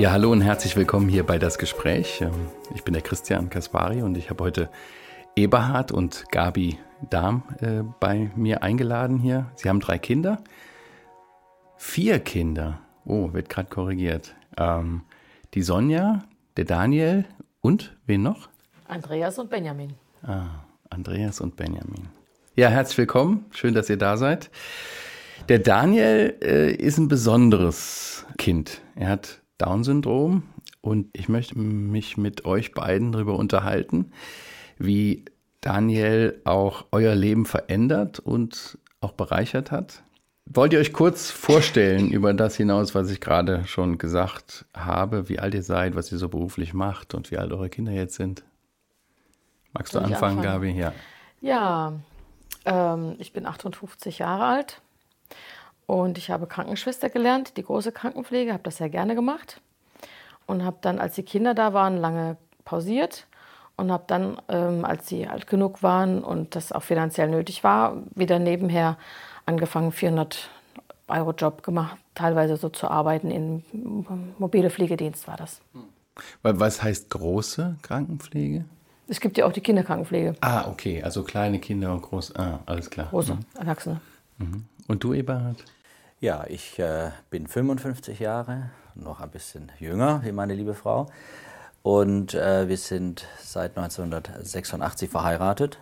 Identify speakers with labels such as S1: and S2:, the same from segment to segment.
S1: Ja, hallo und herzlich willkommen hier bei Das Gespräch. Ähm, ich bin der Christian Kaspari und ich habe heute Eberhard und Gabi Dahm äh, bei mir eingeladen hier. Sie haben drei Kinder. Vier Kinder. Oh, wird gerade korrigiert. Ähm, die Sonja, der Daniel und wen noch?
S2: Andreas und Benjamin.
S1: Ah, Andreas und Benjamin. Ja, herzlich willkommen. Schön, dass ihr da seid. Der Daniel äh, ist ein besonderes Kind. Er hat Down-Syndrom und ich möchte mich mit euch beiden darüber unterhalten, wie Daniel auch euer Leben verändert und auch bereichert hat. Wollt ihr euch kurz vorstellen über das hinaus, was ich gerade schon gesagt habe, wie alt ihr seid, was ihr so beruflich macht und wie alt eure Kinder jetzt sind? Magst du anfangen, anfangen, Gabi?
S2: Ja, ja ähm, ich bin 58 Jahre alt und ich habe Krankenschwester gelernt, die große Krankenpflege, habe das sehr gerne gemacht. Und habe dann, als die Kinder da waren, lange pausiert. Und habe dann, ähm, als sie alt genug waren und das auch finanziell nötig war, wieder nebenher angefangen, 400 Euro Job gemacht, teilweise so zu arbeiten. In mobile Pflegedienst war das.
S1: Was heißt große Krankenpflege?
S2: Es gibt ja auch die Kinderkrankenpflege.
S1: Ah, okay, also kleine Kinder und große, ah, alles klar.
S2: Große, mhm. Erwachsene.
S1: Mhm. Und du, Eberhard?
S3: Ja, ich äh, bin 55 Jahre, noch ein bisschen jünger wie meine liebe Frau. Und äh, wir sind seit 1986 verheiratet.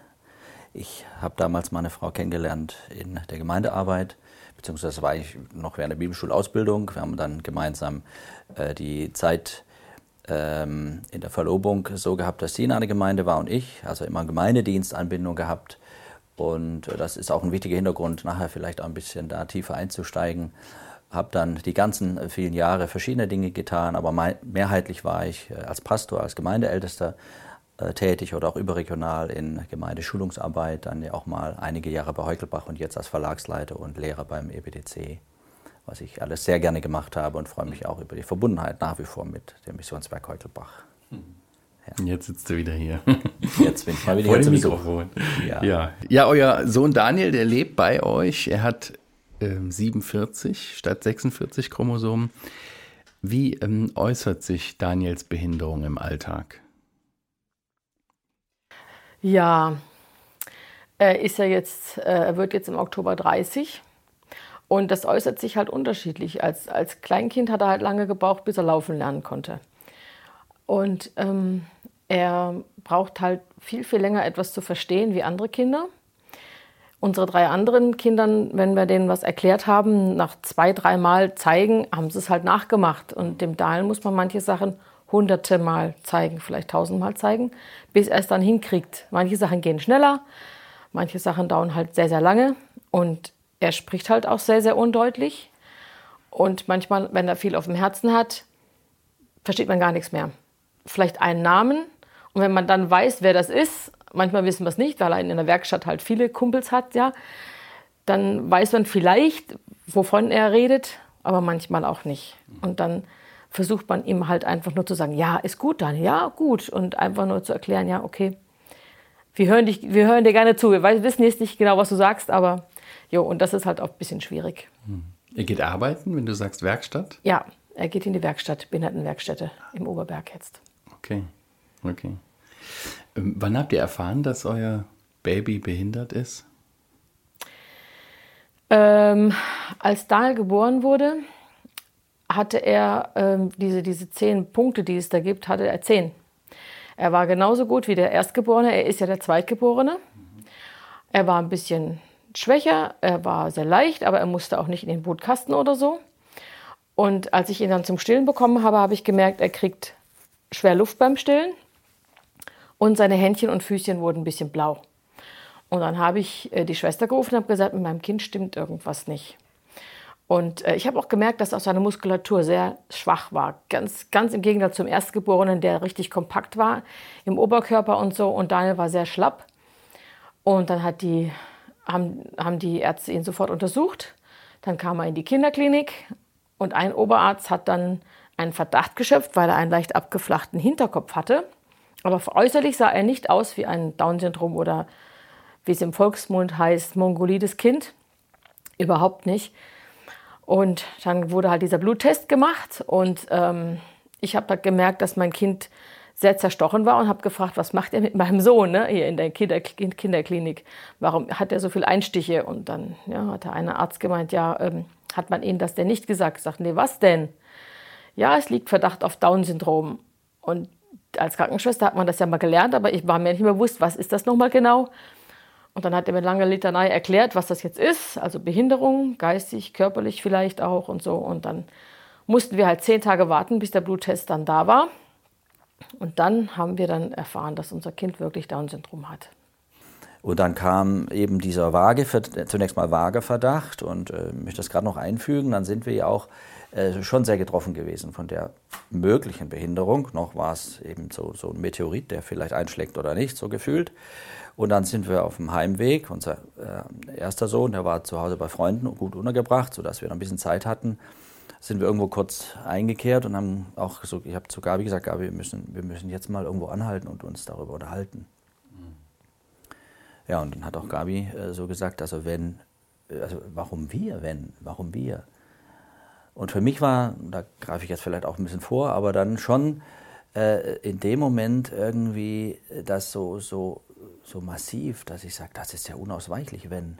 S3: Ich habe damals meine Frau kennengelernt in der Gemeindearbeit, beziehungsweise war ich noch während der Bibelschulausbildung. Wir haben dann gemeinsam äh, die Zeit ähm, in der Verlobung so gehabt, dass sie in einer Gemeinde war und ich, also immer Gemeindedienstanbindung gehabt. Und das ist auch ein wichtiger Hintergrund, nachher vielleicht auch ein bisschen da tiefer einzusteigen. Habe dann die ganzen vielen Jahre verschiedene Dinge getan, aber mehrheitlich war ich äh, als Pastor, als Gemeindeältester äh, tätig oder auch überregional in Gemeindeschulungsarbeit, dann ja auch mal einige Jahre bei Heukelbach und jetzt als Verlagsleiter und Lehrer beim EBDC, was ich alles sehr gerne gemacht habe und freue mich auch über die Verbundenheit nach wie vor mit dem Missionswerk Heukelbach.
S1: Mhm. Ja. Jetzt sitzt er wieder hier.
S3: Jetzt bin ich mal wieder hier zum
S1: Mikrofon. Ja. ja. Ja. euer Sohn Daniel, der lebt bei euch. Er hat ähm, 47 statt 46 Chromosomen. Wie ähm, äußert sich Daniels Behinderung im Alltag?
S2: Ja, er ist ja jetzt, äh, er wird jetzt im Oktober 30 und das äußert sich halt unterschiedlich. Als, als Kleinkind hat er halt lange gebraucht, bis er laufen lernen konnte. Und ähm, er braucht halt viel, viel länger etwas zu verstehen wie andere Kinder. Unsere drei anderen Kindern, wenn wir denen was erklärt haben, nach zwei, dreimal zeigen, haben sie es halt nachgemacht. Und dem Dahlen muss man manche Sachen hunderte Mal zeigen, vielleicht tausendmal zeigen, bis er es dann hinkriegt. Manche Sachen gehen schneller, manche Sachen dauern halt sehr, sehr lange. Und er spricht halt auch sehr, sehr undeutlich. Und manchmal, wenn er viel auf dem Herzen hat, versteht man gar nichts mehr vielleicht einen Namen. Und wenn man dann weiß, wer das ist, manchmal wissen wir es nicht, weil er in der Werkstatt halt viele Kumpels hat, ja, dann weiß man vielleicht, wovon er redet, aber manchmal auch nicht. Und dann versucht man ihm halt einfach nur zu sagen, ja, ist gut dann, ja, gut. Und einfach nur zu erklären, ja, okay, wir hören, dich, wir hören dir gerne zu. Wir wissen jetzt nicht genau, was du sagst, aber jo, und das ist halt auch ein bisschen schwierig.
S1: Hm. Er geht arbeiten, wenn du sagst Werkstatt?
S2: Ja, er geht in die Werkstatt, Behindertenwerkstätte im Oberberg jetzt.
S1: Okay, okay. Ähm, wann habt ihr erfahren, dass euer Baby behindert ist?
S2: Ähm, als Daniel geboren wurde, hatte er ähm, diese, diese zehn Punkte, die es da gibt, hatte er zehn. Er war genauso gut wie der Erstgeborene, er ist ja der Zweitgeborene. Er war ein bisschen schwächer, er war sehr leicht, aber er musste auch nicht in den Bootkasten oder so. Und als ich ihn dann zum Stillen bekommen habe, habe ich gemerkt, er kriegt schwer Luft beim Stillen und seine Händchen und Füßchen wurden ein bisschen blau. Und dann habe ich äh, die Schwester gerufen und habe gesagt, mit meinem Kind stimmt irgendwas nicht. Und äh, ich habe auch gemerkt, dass auch seine Muskulatur sehr schwach war. Ganz, ganz im Gegensatz zum Erstgeborenen, der richtig kompakt war im Oberkörper und so. Und Daniel war sehr schlapp. Und dann hat die, haben, haben die Ärzte ihn sofort untersucht. Dann kam er in die Kinderklinik und ein Oberarzt hat dann einen Verdacht geschöpft, weil er einen leicht abgeflachten Hinterkopf hatte. Aber äußerlich sah er nicht aus wie ein Down-Syndrom oder wie es im Volksmund heißt, mongolides Kind. Überhaupt nicht. Und dann wurde halt dieser Bluttest gemacht und ähm, ich habe halt gemerkt, dass mein Kind sehr zerstochen war und habe gefragt, was macht er mit meinem Sohn ne, hier in der Kinder Kinderklinik? Warum hat er so viele Einstiche? Und dann ja, hat der eine Arzt gemeint, ja, ähm, hat man Ihnen das denn nicht gesagt? Ich sagte, nee, was denn? Ja, es liegt Verdacht auf Down-Syndrom. Und als Krankenschwester hat man das ja mal gelernt, aber ich war mir nicht mehr bewusst, was ist das nochmal genau? Und dann hat er mit langer Litanei erklärt, was das jetzt ist, also Behinderung, geistig, körperlich vielleicht auch und so. Und dann mussten wir halt zehn Tage warten, bis der Bluttest dann da war. Und dann haben wir dann erfahren, dass unser Kind wirklich Down-Syndrom hat.
S3: Und dann kam eben dieser vage, zunächst mal vage Verdacht und äh, möchte das gerade noch einfügen, dann sind wir ja auch äh, schon sehr getroffen gewesen von der möglichen Behinderung. Noch war es eben so, so ein Meteorit, der vielleicht einschlägt oder nicht, so gefühlt. Und dann sind wir auf dem Heimweg. Unser äh, erster Sohn, der war zu Hause bei Freunden gut untergebracht, sodass wir noch ein bisschen Zeit hatten sind wir irgendwo kurz eingekehrt und haben auch so, ich habe zu Gabi gesagt, Gabi, wir müssen, wir müssen jetzt mal irgendwo anhalten und uns darüber unterhalten. Ja, und dann hat auch Gabi äh, so gesagt, also wenn, also warum wir, wenn, warum wir? Und für mich war, da greife ich jetzt vielleicht auch ein bisschen vor, aber dann schon äh, in dem Moment irgendwie das so, so, so massiv, dass ich sage, das ist ja unausweichlich, wenn.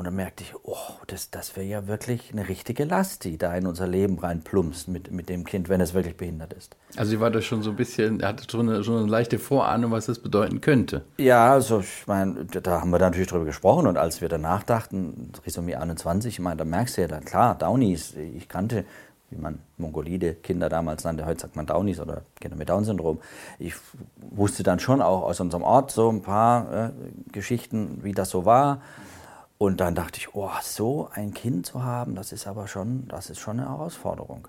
S3: Und dann merkte ich, oh, das, das wäre ja wirklich eine richtige Last, die da in unser Leben reinplumpst mit, mit dem Kind, wenn es wirklich behindert ist.
S1: Also sie war da schon so ein bisschen, er hatte schon eine, schon eine leichte Vorahnung, was das bedeuten könnte.
S3: Ja, also ich meine, da haben wir natürlich drüber gesprochen und als wir danach dachten, Trisomie 21, ich meine, da merkst du ja dann, klar, Downies, ich kannte, wie man Mongolide Kinder damals nannte, heute sagt man Downies oder Kinder mit Down-Syndrom. Ich wusste dann schon auch aus unserem Ort so ein paar äh, Geschichten, wie das so war. Und dann dachte ich, oh, so ein Kind zu haben, das ist aber schon, das ist schon eine Herausforderung.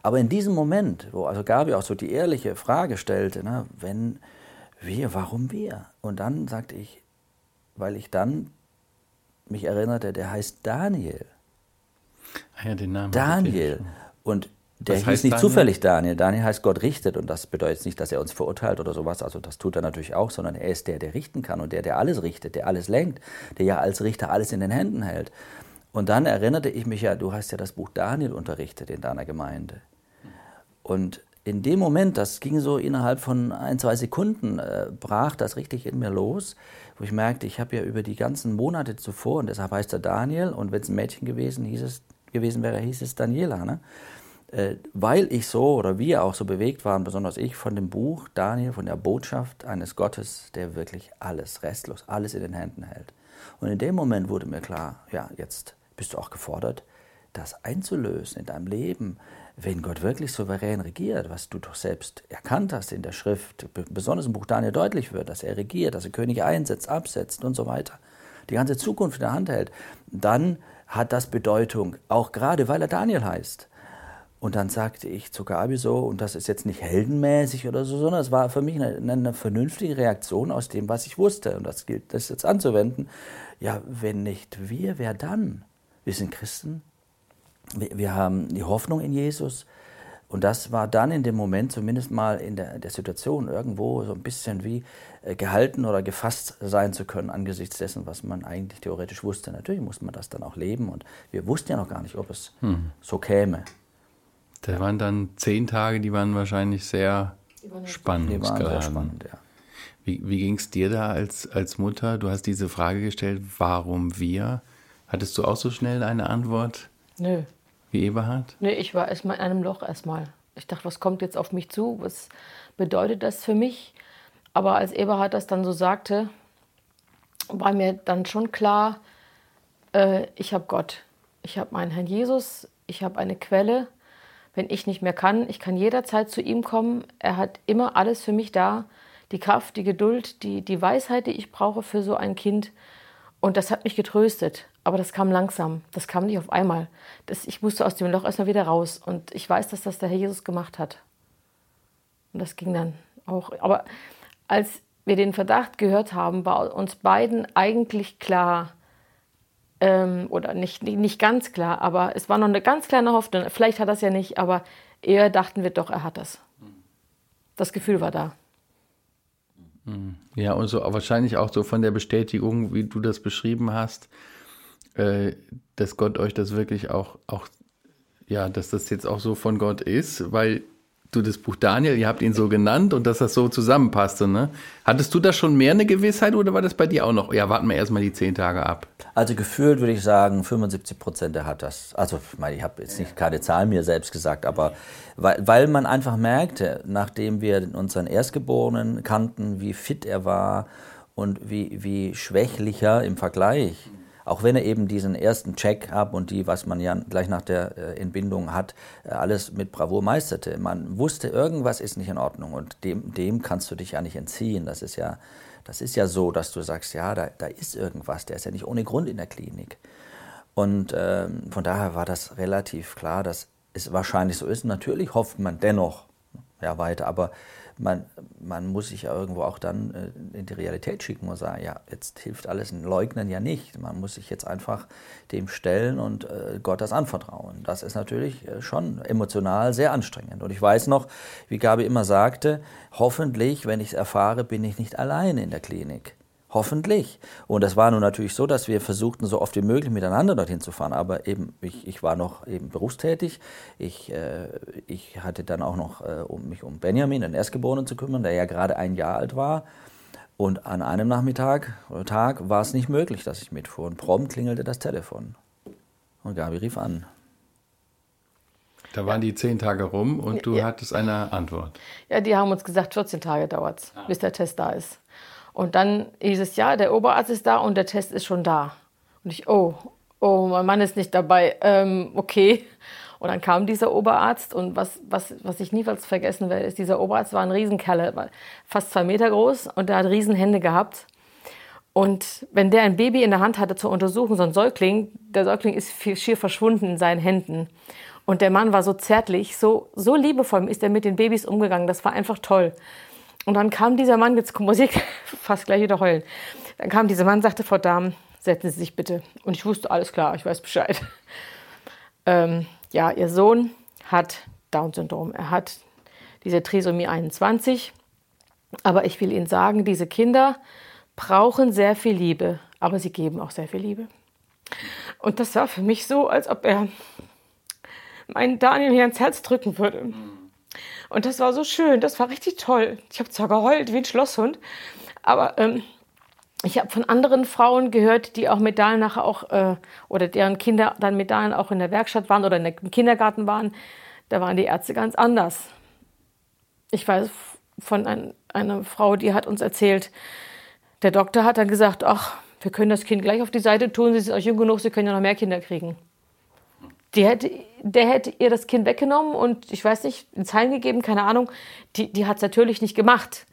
S3: Aber in diesem Moment, wo also Gabi auch so die ehrliche Frage stellte, ne, wenn wir, warum wir? Und dann sagte ich, weil ich dann mich erinnerte, der heißt Daniel.
S1: Ah ja, den Namen.
S3: Daniel. Und der Was hieß nicht Daniel? zufällig Daniel. Daniel heißt Gott richtet und das bedeutet nicht, dass er uns verurteilt oder sowas. Also das tut er natürlich auch, sondern er ist der, der richten kann und der, der alles richtet, der alles lenkt, der ja als Richter alles in den Händen hält. Und dann erinnerte ich mich ja, du hast ja das Buch Daniel unterrichtet in deiner Gemeinde. Und in dem Moment, das ging so innerhalb von ein, zwei Sekunden, äh, brach das richtig in mir los, wo ich merkte, ich habe ja über die ganzen Monate zuvor, und deshalb heißt er Daniel, und wenn es ein Mädchen gewesen, hieß es, gewesen wäre, hieß es Daniela. Ne? Äh, weil ich so oder wir auch so bewegt waren, besonders ich, von dem Buch Daniel, von der Botschaft eines Gottes, der wirklich alles, restlos, alles in den Händen hält. Und in dem Moment wurde mir klar, ja, jetzt bist du auch gefordert, das einzulösen in deinem Leben, wenn Gott wirklich souverän regiert, was du doch selbst erkannt hast in der Schrift, besonders im Buch Daniel deutlich wird, dass er regiert, dass er Könige einsetzt, absetzt und so weiter, die ganze Zukunft in der Hand hält, dann hat das Bedeutung, auch gerade weil er Daniel heißt. Und dann sagte ich zu Gabi so, und das ist jetzt nicht heldenmäßig oder so, sondern es war für mich eine, eine, vernünftige Reaktion aus dem, was ich wusste. Und das gilt, das jetzt anzuwenden. Ja, wenn nicht wir, wer dann? Wir sind Christen. Wir, wir haben die Hoffnung in Jesus. Und das war dann in dem Moment, zumindest mal in der, der Situation, irgendwo so ein bisschen wie äh, gehalten oder gefasst sein zu können angesichts dessen, was man eigentlich theoretisch wusste. Natürlich muss man das dann auch leben. Und wir wussten ja noch gar nicht, ob es hm. so käme.
S1: Das waren dann zehn Tage, die waren wahrscheinlich sehr spannungsgeladen. spannend, ja. Wie, wie ging es dir da als, als Mutter? Du hast diese Frage gestellt, warum wir? Hattest du auch so schnell eine Antwort?
S2: Nö.
S1: Wie Eberhard?
S2: Nö, ich war erstmal in einem Loch erstmal. Ich dachte, was kommt jetzt auf mich zu? Was bedeutet das für mich? Aber als Eberhard das dann so sagte, war mir dann schon klar, äh, ich habe Gott. Ich habe meinen Herrn Jesus, ich habe eine Quelle wenn ich nicht mehr kann. Ich kann jederzeit zu ihm kommen. Er hat immer alles für mich da. Die Kraft, die Geduld, die, die Weisheit, die ich brauche für so ein Kind. Und das hat mich getröstet. Aber das kam langsam. Das kam nicht auf einmal. Das, ich musste aus dem Loch erstmal wieder raus. Und ich weiß, dass das der Herr Jesus gemacht hat. Und das ging dann auch. Aber als wir den Verdacht gehört haben, war uns beiden eigentlich klar, ähm, oder nicht, nicht ganz klar, aber es war noch eine ganz kleine Hoffnung. Vielleicht hat er es ja nicht, aber eher dachten wir doch, er hat das. Das Gefühl war da.
S1: Hm. Ja, und so wahrscheinlich auch so von der Bestätigung, wie du das beschrieben hast, äh, dass Gott euch das wirklich auch, auch, ja, dass das jetzt auch so von Gott ist, weil du das Buch Daniel, ihr habt ihn so genannt und dass das so zusammenpasste, ne? Hattest du da schon mehr eine Gewissheit oder war das bei dir auch noch? Ja, warten wir erstmal die zehn Tage ab.
S3: Also gefühlt würde ich sagen, 75 Prozent der hat das. Also ich meine, ich habe jetzt nicht keine Zahl mir selbst gesagt, aber weil, weil man einfach merkte, nachdem wir unseren Erstgeborenen kannten, wie fit er war und wie, wie schwächlicher im Vergleich auch wenn er eben diesen ersten Check-up und die, was man ja gleich nach der äh, Entbindung hat, äh, alles mit Bravour meisterte. Man wusste, irgendwas ist nicht in Ordnung und dem, dem kannst du dich ja nicht entziehen. Das ist ja, das ist ja so, dass du sagst, ja, da, da ist irgendwas, der ist ja nicht ohne Grund in der Klinik. Und ähm, von daher war das relativ klar, dass es wahrscheinlich so ist. Natürlich hofft man dennoch ja, weiter, aber man, man muss sich ja irgendwo auch dann äh, in die Realität schicken und sagen, ja, jetzt hilft alles ein Leugnen ja nicht. Man muss sich jetzt einfach dem stellen und äh, Gott das anvertrauen. Das ist natürlich äh, schon emotional sehr anstrengend. Und ich weiß noch, wie Gabi immer sagte, hoffentlich, wenn ich es erfahre, bin ich nicht allein in der Klinik. Hoffentlich. Und das war nun natürlich so, dass wir versuchten, so oft wie möglich miteinander dorthin zu fahren. Aber eben, ich, ich war noch eben berufstätig. Ich, äh, ich hatte dann auch noch, äh, um mich um Benjamin, den Erstgeborenen, zu kümmern, der ja gerade ein Jahr alt war. Und an einem Nachmittag oder Tag war es nicht möglich, dass ich mitfuhr. Und prompt klingelte das Telefon. Und Gabi rief an.
S1: Da waren die zehn Tage rum und du ja. hattest eine Antwort.
S2: Ja, die haben uns gesagt, 14 Tage dauert es, ah. bis der Test da ist. Und dann hieß es, ja, der Oberarzt ist da und der Test ist schon da. Und ich, oh, oh, mein Mann ist nicht dabei. Ähm, okay. Und dann kam dieser Oberarzt und was, was, was ich niemals vergessen werde, ist, dieser Oberarzt war ein Riesenkerl, fast zwei Meter groß und der hat Riesenhände gehabt. Und wenn der ein Baby in der Hand hatte zur Untersuchung, so ein Säugling, der Säugling ist schier verschwunden in seinen Händen. Und der Mann war so zärtlich, so, so liebevoll ist er mit den Babys umgegangen. Das war einfach toll. Und dann kam dieser Mann, jetzt muss ich fast gleich wieder heulen. Dann kam dieser Mann, sagte, Frau Dahm, setzen Sie sich bitte. Und ich wusste, alles klar, ich weiß Bescheid. Ähm, ja, Ihr Sohn hat Down-Syndrom. Er hat diese Trisomie 21. Aber ich will Ihnen sagen, diese Kinder brauchen sehr viel Liebe, aber sie geben auch sehr viel Liebe. Und das war für mich so, als ob er meinen Daniel hier ins Herz drücken würde. Und das war so schön, das war richtig toll. Ich habe zwar geheult wie ein Schlosshund, aber ähm, ich habe von anderen Frauen gehört, die auch mit Dahlen nachher auch, äh, oder deren Kinder dann mit Dahlen auch in der Werkstatt waren oder im Kindergarten waren. Da waren die Ärzte ganz anders. Ich weiß von ein, einer Frau, die hat uns erzählt, der Doktor hat dann gesagt, ach, wir können das Kind gleich auf die Seite tun, Sie sind auch jung genug, Sie können ja noch mehr Kinder kriegen. Die hätte, der hätte ihr das Kind weggenommen und ich weiß nicht, ins Heim gegeben, keine Ahnung. Die, die hat es natürlich nicht gemacht.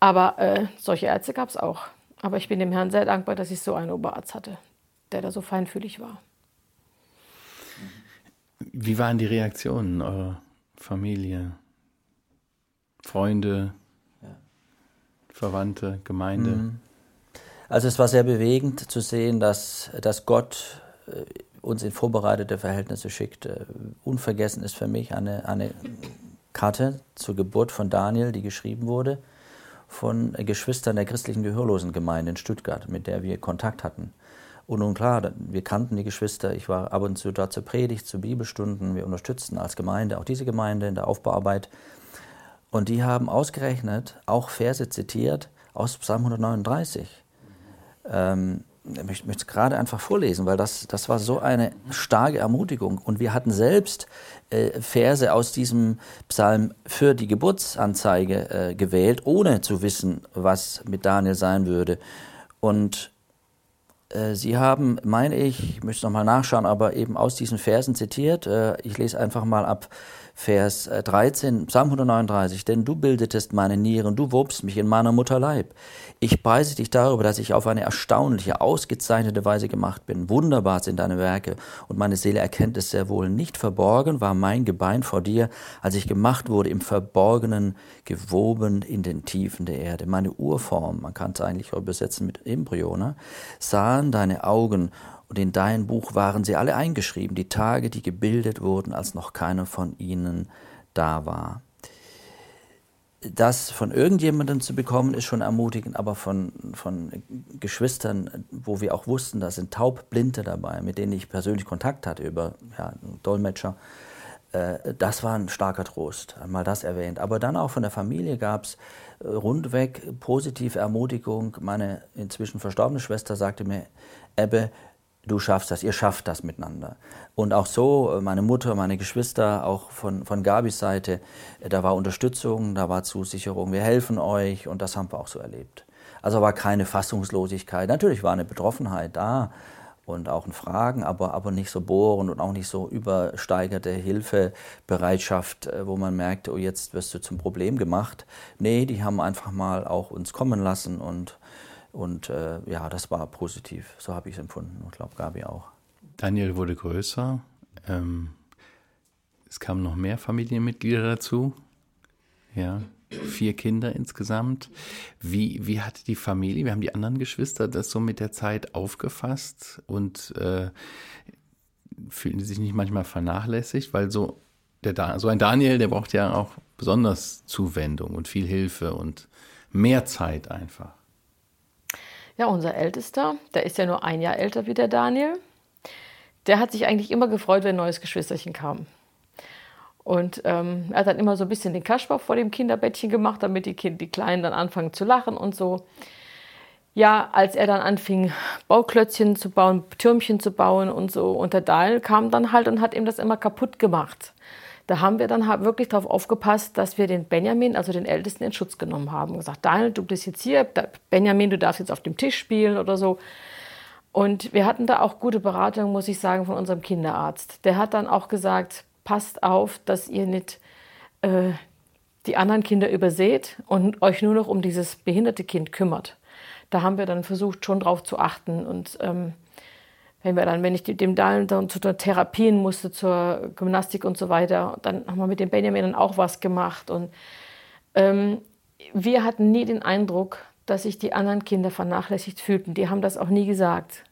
S2: Aber äh, solche Ärzte gab es auch. Aber ich bin dem Herrn sehr dankbar, dass ich so einen Oberarzt hatte, der da so feinfühlig war.
S1: Wie waren die Reaktionen eurer Familie? Freunde, ja. Verwandte, Gemeinde? Mhm.
S3: Also es war sehr bewegend zu sehen, dass, dass Gott äh, uns in vorbereitete Verhältnisse schickt. Unvergessen ist für mich eine, eine Karte zur Geburt von Daniel, die geschrieben wurde von Geschwistern der christlichen Gehörlosengemeinde in Stuttgart, mit der wir Kontakt hatten. Und nun klar, wir kannten die Geschwister, ich war ab und zu dort zur Predigt, zu Bibelstunden, wir unterstützten als Gemeinde auch diese Gemeinde in der Aufbauarbeit. Und die haben ausgerechnet auch Verse zitiert aus Psalm 139. Ähm, ich möchte es gerade einfach vorlesen, weil das, das war so eine starke Ermutigung. Und wir hatten selbst äh, Verse aus diesem Psalm für die Geburtsanzeige äh, gewählt, ohne zu wissen, was mit Daniel sein würde. Und äh, Sie haben, meine ich, ich möchte es nochmal nachschauen, aber eben aus diesen Versen zitiert. Äh, ich lese einfach mal ab Vers 13, äh, Psalm 139, denn du bildetest meine Nieren, du wobst mich in meiner Mutter Leib. Ich preise dich darüber, dass ich auf eine erstaunliche, ausgezeichnete Weise gemacht bin. Wunderbar sind deine Werke und meine Seele erkennt es sehr wohl. Nicht verborgen war mein Gebein vor dir, als ich gemacht wurde, im Verborgenen gewoben in den Tiefen der Erde. Meine Urform, man kann es eigentlich übersetzen mit Embryo, ne, sahen deine Augen und in dein Buch waren sie alle eingeschrieben, die Tage, die gebildet wurden, als noch keiner von ihnen da war. das von irgendjemandem zu bekommen, ist schon ermutigend, aber von, von Geschwistern, wo wir auch wussten, da sind Taubblinde dabei, mit denen ich persönlich Kontakt hatte über ja, Dolmetscher, äh, das war ein starker Trost, einmal das erwähnt. Aber dann auch von der Familie gab es äh, rundweg positive Ermutigung. Meine inzwischen verstorbene Schwester sagte mir, Ebbe, du schaffst das, ihr schafft das miteinander. Und auch so, äh, meine Mutter, meine Geschwister, auch von, von Gabis Seite, da war Unterstützung, da war Zusicherung, wir helfen euch und das haben wir auch so erlebt. Also war keine Fassungslosigkeit. Natürlich war eine Betroffenheit da, und auch in Fragen, aber, aber nicht so bohren und auch nicht so übersteigerte Hilfebereitschaft, äh, wo man merkt, oh, jetzt wirst du zum Problem gemacht. Nee, die haben einfach mal auch uns kommen lassen und, und äh, ja, das war positiv. So habe ich es empfunden und glaube Gabi auch.
S1: Daniel wurde größer. Ähm, es kamen noch mehr Familienmitglieder dazu. Ja vier Kinder insgesamt. Wie, wie hat die Familie, wir haben die anderen Geschwister das so mit der Zeit aufgefasst und äh, fühlen die sich nicht manchmal vernachlässigt, weil so, der, so ein Daniel, der braucht ja auch besonders Zuwendung und viel Hilfe und mehr Zeit einfach.
S2: Ja, unser Ältester, der ist ja nur ein Jahr älter wie der Daniel, der hat sich eigentlich immer gefreut, wenn ein neues Geschwisterchen kam. Und ähm, er hat dann immer so ein bisschen den Kasper vor dem Kinderbettchen gemacht, damit die, kind, die Kleinen dann anfangen zu lachen und so. Ja, als er dann anfing, Bauklötzchen zu bauen, Türmchen zu bauen und so, und der Daniel kam dann halt und hat ihm das immer kaputt gemacht. Da haben wir dann halt wirklich darauf aufgepasst, dass wir den Benjamin, also den Ältesten, in Schutz genommen haben. Und gesagt, Daniel, du bist jetzt hier, Benjamin, du darfst jetzt auf dem Tisch spielen oder so. Und wir hatten da auch gute Beratung, muss ich sagen, von unserem Kinderarzt. Der hat dann auch gesagt, passt auf, dass ihr nicht äh, die anderen Kinder überseht und euch nur noch um dieses behinderte Kind kümmert. Da haben wir dann versucht, schon drauf zu achten. Und ähm, wenn wir dann, wenn ich dem Dahlen dann zu Therapien musste, zur Gymnastik und so weiter, dann haben wir mit dem Benjamin dann auch was gemacht. Und ähm, wir hatten nie den Eindruck, dass sich die anderen Kinder vernachlässigt fühlten. Die haben das auch nie gesagt.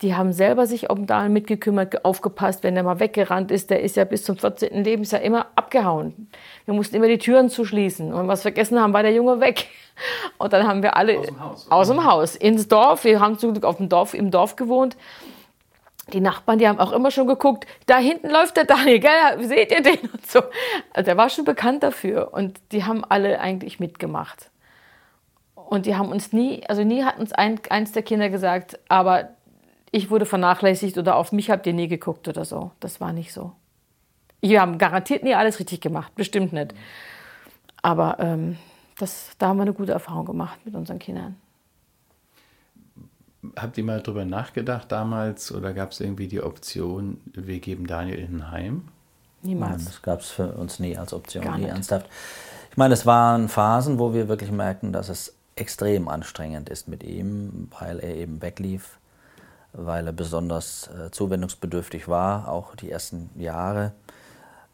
S2: Die haben selber sich um Dahl mitgekümmert, aufgepasst, wenn der mal weggerannt ist. Der ist ja bis zum 14. Lebensjahr immer abgehauen. Wir mussten immer die Türen zuschließen. Und wenn wir was vergessen haben, war der Junge weg. Und dann haben wir alle aus dem Haus, aus dem Haus ins Dorf. Wir haben zum Glück auf dem Dorf, im Dorf gewohnt. Die Nachbarn, die haben auch immer schon geguckt, da hinten läuft der Daniel, gell? seht ihr den und so. Also der war schon bekannt dafür und die haben alle eigentlich mitgemacht. Und die haben uns nie, also nie hat uns ein, eins der Kinder gesagt, aber ich wurde vernachlässigt oder auf mich habt ihr nie geguckt oder so. Das war nicht so. Wir haben garantiert nie alles richtig gemacht, bestimmt nicht. Aber ähm, das, da haben wir eine gute Erfahrung gemacht mit unseren Kindern.
S1: Habt ihr mal darüber nachgedacht damals oder gab es irgendwie die Option, wir geben Daniel in ein Heim?
S3: Niemals. Nein, das gab es für uns nie als Option, Gar nie nicht. ernsthaft. Ich meine, es waren Phasen, wo wir wirklich merken, dass es extrem anstrengend ist mit ihm, weil er eben weglief weil er besonders äh, zuwendungsbedürftig war. Auch die ersten Jahre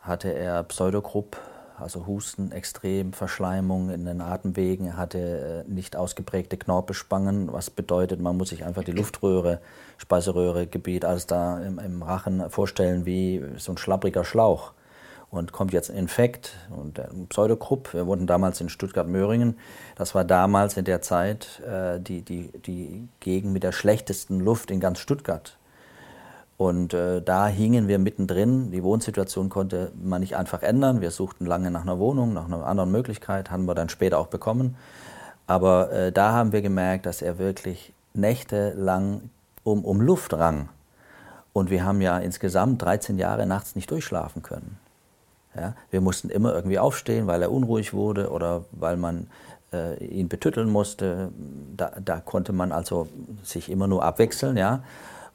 S3: hatte er Pseudogrupp, also Husten, extrem, Verschleimung in den Atemwegen, hatte äh, nicht ausgeprägte Knorpelspangen, was bedeutet, man muss sich einfach die Luftröhre, Speiseröhregebiet, alles da im, im Rachen vorstellen wie so ein schlappriger Schlauch und kommt jetzt ein Infekt und ein Pseudokrupp. Wir wohnten damals in Stuttgart-Möhringen. Das war damals in der Zeit äh, die, die, die Gegend mit der schlechtesten Luft in ganz Stuttgart. Und äh, da hingen wir mittendrin. Die Wohnsituation konnte man nicht einfach ändern. Wir suchten lange nach einer Wohnung, nach einer anderen Möglichkeit, haben wir dann später auch bekommen. Aber äh, da haben wir gemerkt, dass er wirklich nächtelang um, um Luft rang. Und wir haben ja insgesamt 13 Jahre nachts nicht durchschlafen können. Ja, wir mussten immer irgendwie aufstehen, weil er unruhig wurde oder weil man äh, ihn betütteln musste. Da, da, konnte man also sich immer nur abwechseln. Ja?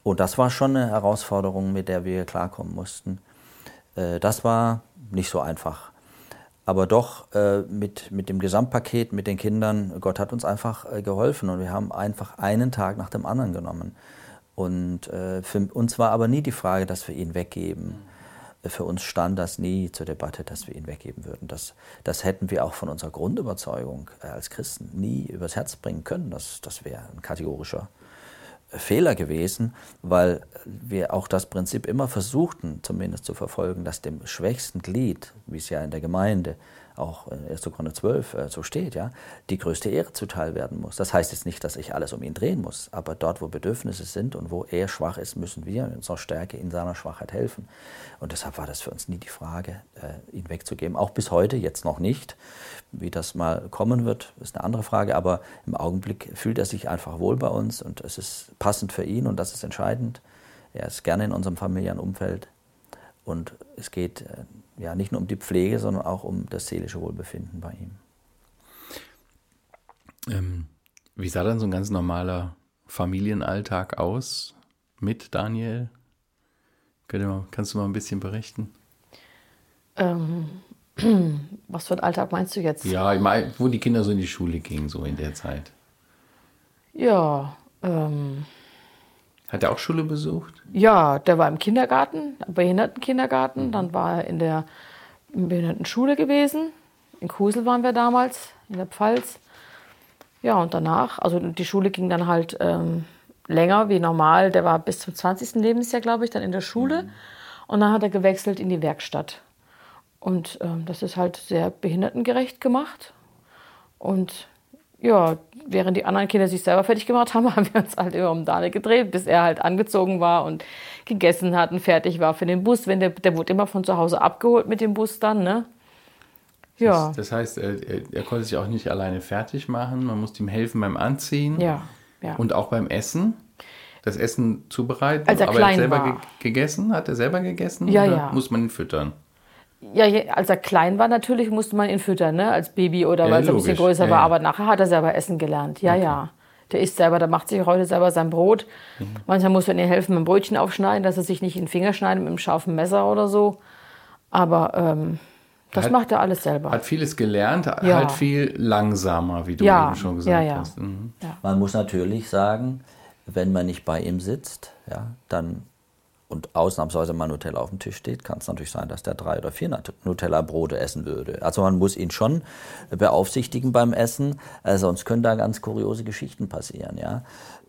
S3: Und das war schon eine Herausforderung, mit der wir klarkommen mussten. Äh, das war nicht so einfach. Aber doch äh, mit, mit dem Gesamtpaket, mit den Kindern, Gott hat uns einfach äh, geholfen und wir haben einfach einen Tag nach dem anderen genommen. Und für uns war aber nie die Frage, dass wir ihn weggeben für uns stand das nie zur Debatte, dass wir ihn weggeben würden. Das, das hätten wir auch von unserer Grundüberzeugung als Christen nie übers Herz bringen können. Das, das wäre ein kategorischer Fehler gewesen, weil wir auch das Prinzip immer versuchten, zumindest zu verfolgen, dass dem schwächsten Glied, wie es ja in der Gemeinde auch in 1. Korinther 12 äh, so steht, ja, die größte Ehre zuteil werden muss. Das heißt jetzt nicht, dass ich alles um ihn drehen muss, aber dort, wo Bedürfnisse sind und wo er schwach ist, müssen wir in unserer Stärke in seiner Schwachheit helfen. Und deshalb war das für uns nie die Frage, äh, ihn wegzugeben. Auch bis heute, jetzt noch nicht. Wie das mal kommen wird, ist eine andere Frage, aber im Augenblick fühlt er sich einfach wohl bei uns und es ist passend für ihn und das ist entscheidend. Er ist gerne in unserem familiären Umfeld und es geht äh, ja nicht nur um die Pflege, sondern auch um das seelische Wohlbefinden bei ihm.
S1: Ähm, wie sah dann so ein ganz normaler Familienalltag aus mit Daniel? Kannst du mal ein bisschen berichten?
S2: Ähm, was für ein Alltag meinst du jetzt?
S1: Ja, ich mein, wo die Kinder so in die Schule gingen, so in der Zeit.
S2: Ja, ähm,
S1: hat er auch Schule besucht?
S2: Ja, der war im Kindergarten, im Behindertenkindergarten. Mhm. Dann war er in der Behindertenschule gewesen. In Kusel waren wir damals, in der Pfalz. Ja, und danach, also die Schule ging dann halt ähm, länger wie normal. Der war bis zum 20. Lebensjahr, glaube ich, dann in der Schule. Mhm. Und dann hat er gewechselt in die Werkstatt. Und ähm, das ist halt sehr behindertengerecht gemacht. Und ja, während die anderen Kinder sich selber fertig gemacht haben, haben wir uns halt immer um Daniel gedreht, bis er halt angezogen war und gegessen hat und fertig war für den Bus. Wenn der, der wurde immer von zu Hause abgeholt mit dem Bus dann, ne?
S1: Ja. Das, das heißt, er, er, konnte sich auch nicht alleine fertig machen. Man musste ihm helfen beim Anziehen.
S2: Ja, ja.
S1: Und auch beim Essen. Das Essen zubereiten.
S2: Als er
S1: aber
S2: klein
S1: er selber
S2: war.
S1: gegessen? Hat er selber gegessen?
S2: Ja,
S1: oder
S2: ja.
S1: Muss man ihn füttern?
S2: Ja, als er klein war, natürlich musste man ihn füttern, ne? als Baby oder weil er ein bisschen größer
S1: ja,
S2: war.
S1: ja.
S2: Aber nachher hat er selber essen gelernt. Ja,
S1: Okay.
S2: ja. Der isst selber, der macht sich heute selber sein Brot.
S1: Mhm.
S2: Manchmal muss man ihm helfen, ein Brötchen aufschneiden, dass er sich nicht in den Finger schneidet mit einem scharfen Messer oder so. Aber ähm, das
S1: Hat-
S2: macht er alles selber.
S1: Hat vieles gelernt,
S2: Ja.
S1: halt viel langsamer, wie du
S2: Ja,
S1: eben schon gesagt
S2: ja, ja.
S1: hast. Mhm.
S3: Man muss natürlich sagen, wenn man nicht bei ihm sitzt, ja, dann und ausnahmsweise mal Nutella auf dem Tisch steht, kann es natürlich sein, dass der drei oder vier Nut- Nutella-Brote essen würde. Also man muss ihn schon beaufsichtigen beim Essen, äh, sonst können da ganz kuriose Geschichten passieren. Ja.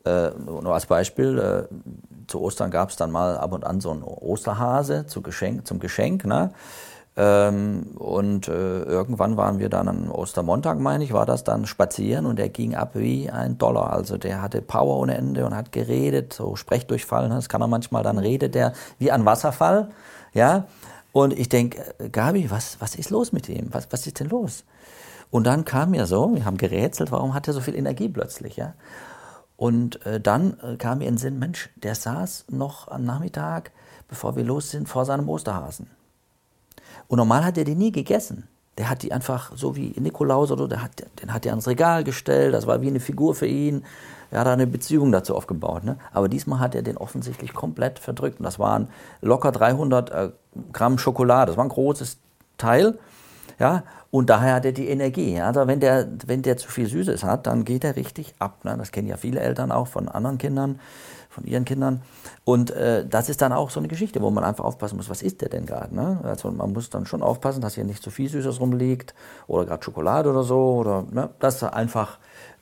S3: Äh, nur als Beispiel, äh, zu Ostern gab es dann mal ab und an so einen Osterhase zu Geschenk, zum Geschenk. Ne? Ähm, und äh, irgendwann waren wir dann am Ostermontag, meine ich, war das dann spazieren und der ging ab wie ein Dollar. Also der hatte Power ohne Ende und hat geredet, so Sprechdurchfall, ne? das kann er manchmal, dann redet der wie ein Wasserfall. Ja? Und ich denke, Gabi, was, was ist los mit ihm? Was, was ist denn los? Und dann kam mir so, wir haben gerätselt, warum hat er so viel Energie plötzlich? Ja? Und äh, dann äh, kam mir in den Sinn, Mensch, der saß noch am Nachmittag, bevor wir los sind, vor seinem Osterhasen. Und normal hat er die nie gegessen. Der hat die einfach, so wie Nikolaus oder so, der hat, den hat er ans Regal gestellt, das war wie eine Figur für ihn. Er hat eine Beziehung dazu aufgebaut. Ne? Aber diesmal hat er den offensichtlich komplett verdrückt. Und das waren locker 300 äh, Gramm Schokolade. Das war ein großes Teil. Ja? Und daher hat er die Energie. Also wenn der, wenn der zu viel Süßes hat, dann geht er richtig ab. Ne? Das kennen ja viele Eltern auch von anderen Kindern, von ihren Kindern. Und äh, das ist dann auch so eine Geschichte, wo man einfach aufpassen muss, was isst der denn gerade? Ne? Also man muss dann schon aufpassen, dass hier nicht zu viel Süßes rumliegt oder gerade Schokolade oder so. Oder, ne? Dass er einfach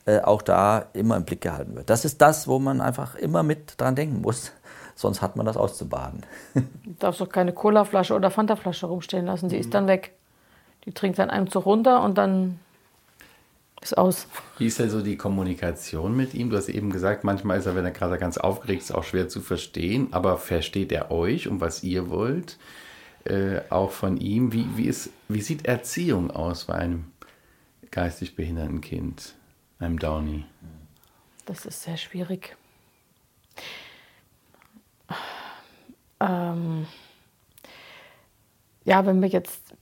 S3: äh, auch da immer im Blick gehalten wird. Das ist das, wo man einfach immer mit dran denken muss. Sonst hat man das auszubaden.
S2: Du darfst doch keine Colaflasche oder Fantaflasche rumstehen lassen, die
S1: Mhm.
S2: ist dann weg. Die trinkt dann einem Zug runter und dann ist aus.
S1: Wie ist denn so die Kommunikation mit ihm? Du hast eben gesagt, manchmal ist er, wenn er gerade ganz aufgeregt ist, auch schwer zu verstehen. Aber versteht er euch und was ihr wollt? Äh, auch von ihm. Wie, wie, ist, wie sieht Erziehung aus bei einem geistig behinderten Kind, einem Downy?
S2: Das ist sehr schwierig. Ähm, ja, wenn wir jetzt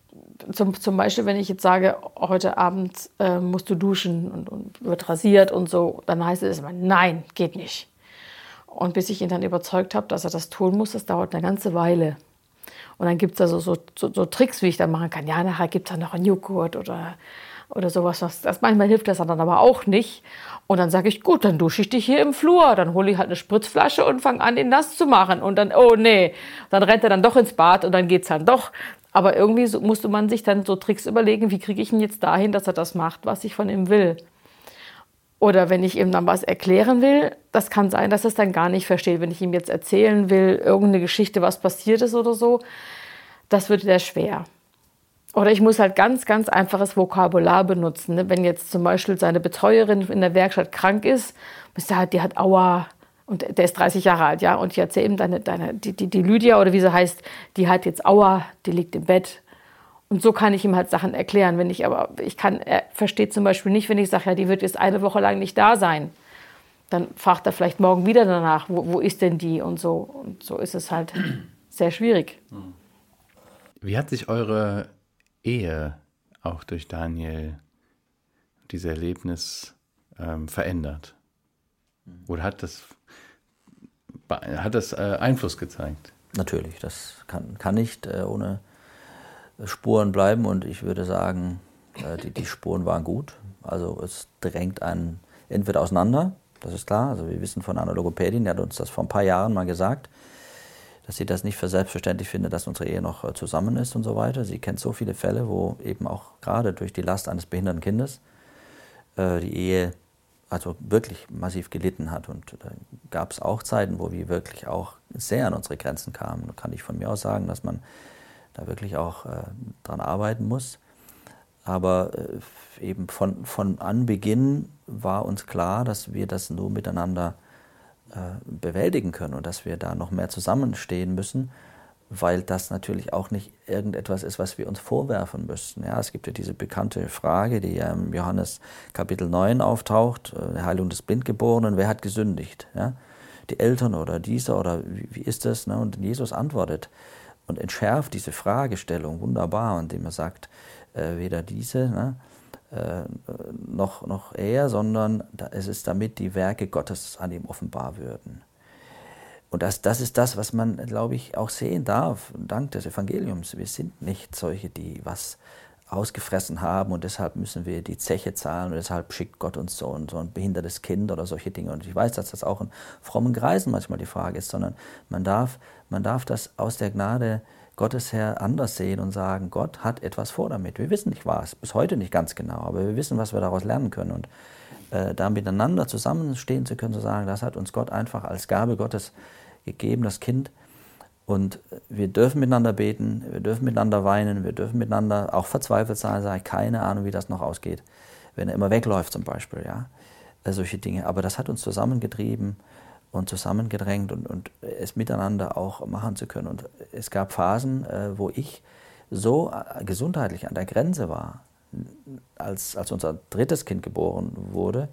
S2: zum, zum Beispiel, wenn ich jetzt sage, heute Abend äh, musst du duschen und, und wird rasiert und so, dann heißt es immer, nein, geht nicht. Und bis ich ihn dann überzeugt habe, dass er das tun muss, das dauert eine ganze Weile. Und dann gibt es da so, so, so, Tricks, wie ich dann machen kann. Ja, nachher gibt es dann noch einen Joghurt oder, oder sowas. Was, das, manchmal hilft das dann aber auch nicht. Und dann sage ich, gut, dann dusche ich dich hier im Flur. Dann hole ich halt eine Spritzflasche und fange an, ihn nass zu machen. Und dann, oh nee, dann rennt er dann doch ins Bad und dann geht's dann doch. Aber irgendwie so, musste man sich dann so Tricks überlegen, wie kriege ich ihn jetzt dahin, dass er das macht, was ich von ihm will. Oder wenn ich ihm dann was erklären will, das kann sein, dass er es dann gar nicht versteht. Wenn ich ihm jetzt erzählen will, irgendeine Geschichte, was passiert ist oder so, das wird sehr schwer. Oder ich muss halt ganz, ganz einfaches Vokabular benutzen. Ne? Wenn jetzt zum Beispiel seine Betreuerin in der Werkstatt krank ist, muss der halt, die hat Aua und der ist 30 Jahre alt, ja, und ich erzähle ihm, deine, deine, die, die, die Lydia oder wie sie heißt, die hat jetzt Aua, die liegt im Bett. Und so kann ich ihm halt Sachen erklären. Wenn ich aber, ich kann, er versteht zum Beispiel nicht, wenn ich sage, ja, die wird jetzt eine Woche lang nicht da sein. Dann fragt er vielleicht morgen wieder danach, wo, wo ist denn die und so. Und so ist es halt sehr schwierig.
S1: Wie hat sich eure Ehe auch durch Daniel, dieses Erlebnis ähm, verändert? Oder hat das, hat das äh, Einfluss gezeigt?
S3: Natürlich, das kann, kann nicht äh, ohne Spuren bleiben und ich würde sagen, äh, die, die Spuren waren gut. Also es drängt einen entweder auseinander, das ist klar. Also wir wissen von einer Logopädin, die hat uns das vor ein paar Jahren mal gesagt, dass sie das nicht für selbstverständlich findet, dass unsere Ehe noch zusammen ist und so weiter. Sie kennt so viele Fälle, wo eben auch gerade durch die Last eines behinderten Kindes die Ehe also wirklich massiv gelitten hat. Und da gab es auch Zeiten, wo wir wirklich auch sehr an unsere Grenzen kamen. Da kann ich von mir aus sagen, dass man da wirklich auch äh, dran arbeiten muss. Aber äh, eben von, von Anbeginn war uns klar, dass wir das nur miteinander äh, bewältigen können und dass wir da noch mehr zusammenstehen müssen, weil das natürlich auch nicht irgendetwas ist, was wir uns vorwerfen müssen. Ja, es gibt ja diese bekannte Frage, die ja im Johannes Kapitel 9 auftaucht, äh, Heilung des Blindgeborenen, wer hat gesündigt? Ja? Die Eltern oder dieser oder wie, wie ist das? Ne? Und Jesus antwortet und entschärft diese Fragestellung wunderbar, indem er sagt, äh, weder diese, ne? Äh, noch, noch er, sondern es ist damit die Werke Gottes an ihm offenbar würden. Und das, das ist das, was man, glaube ich, auch sehen darf, dank des Evangeliums. Wir sind nicht solche, die was ausgefressen haben und deshalb müssen wir die Zeche zahlen und deshalb schickt Gott uns so, und so ein behindertes Kind oder solche Dinge. Und ich weiß, dass das auch in frommen Kreisen manchmal die Frage ist, sondern man darf, man darf das aus der Gnade Gottes her anders sehen und sagen, Gott hat etwas vor damit. Wir wissen nicht was, bis heute nicht ganz genau, aber wir wissen, was wir daraus lernen können. Und äh, da miteinander zusammenstehen zu können, zu sagen, das hat uns Gott einfach als Gabe Gottes gegeben, das Kind. Und wir dürfen miteinander beten, wir dürfen miteinander weinen, wir dürfen miteinander auch verzweifelt sein, sagen, keine Ahnung, wie das noch ausgeht. Wenn er immer wegläuft zum Beispiel, ja. Äh, solche Dinge. Aber das hat uns zusammengetrieben und zusammengedrängt und, und es miteinander auch machen zu können. Und es gab Phasen, äh, wo ich so äh, gesundheitlich an der Grenze war, als, als unser drittes Kind geboren wurde,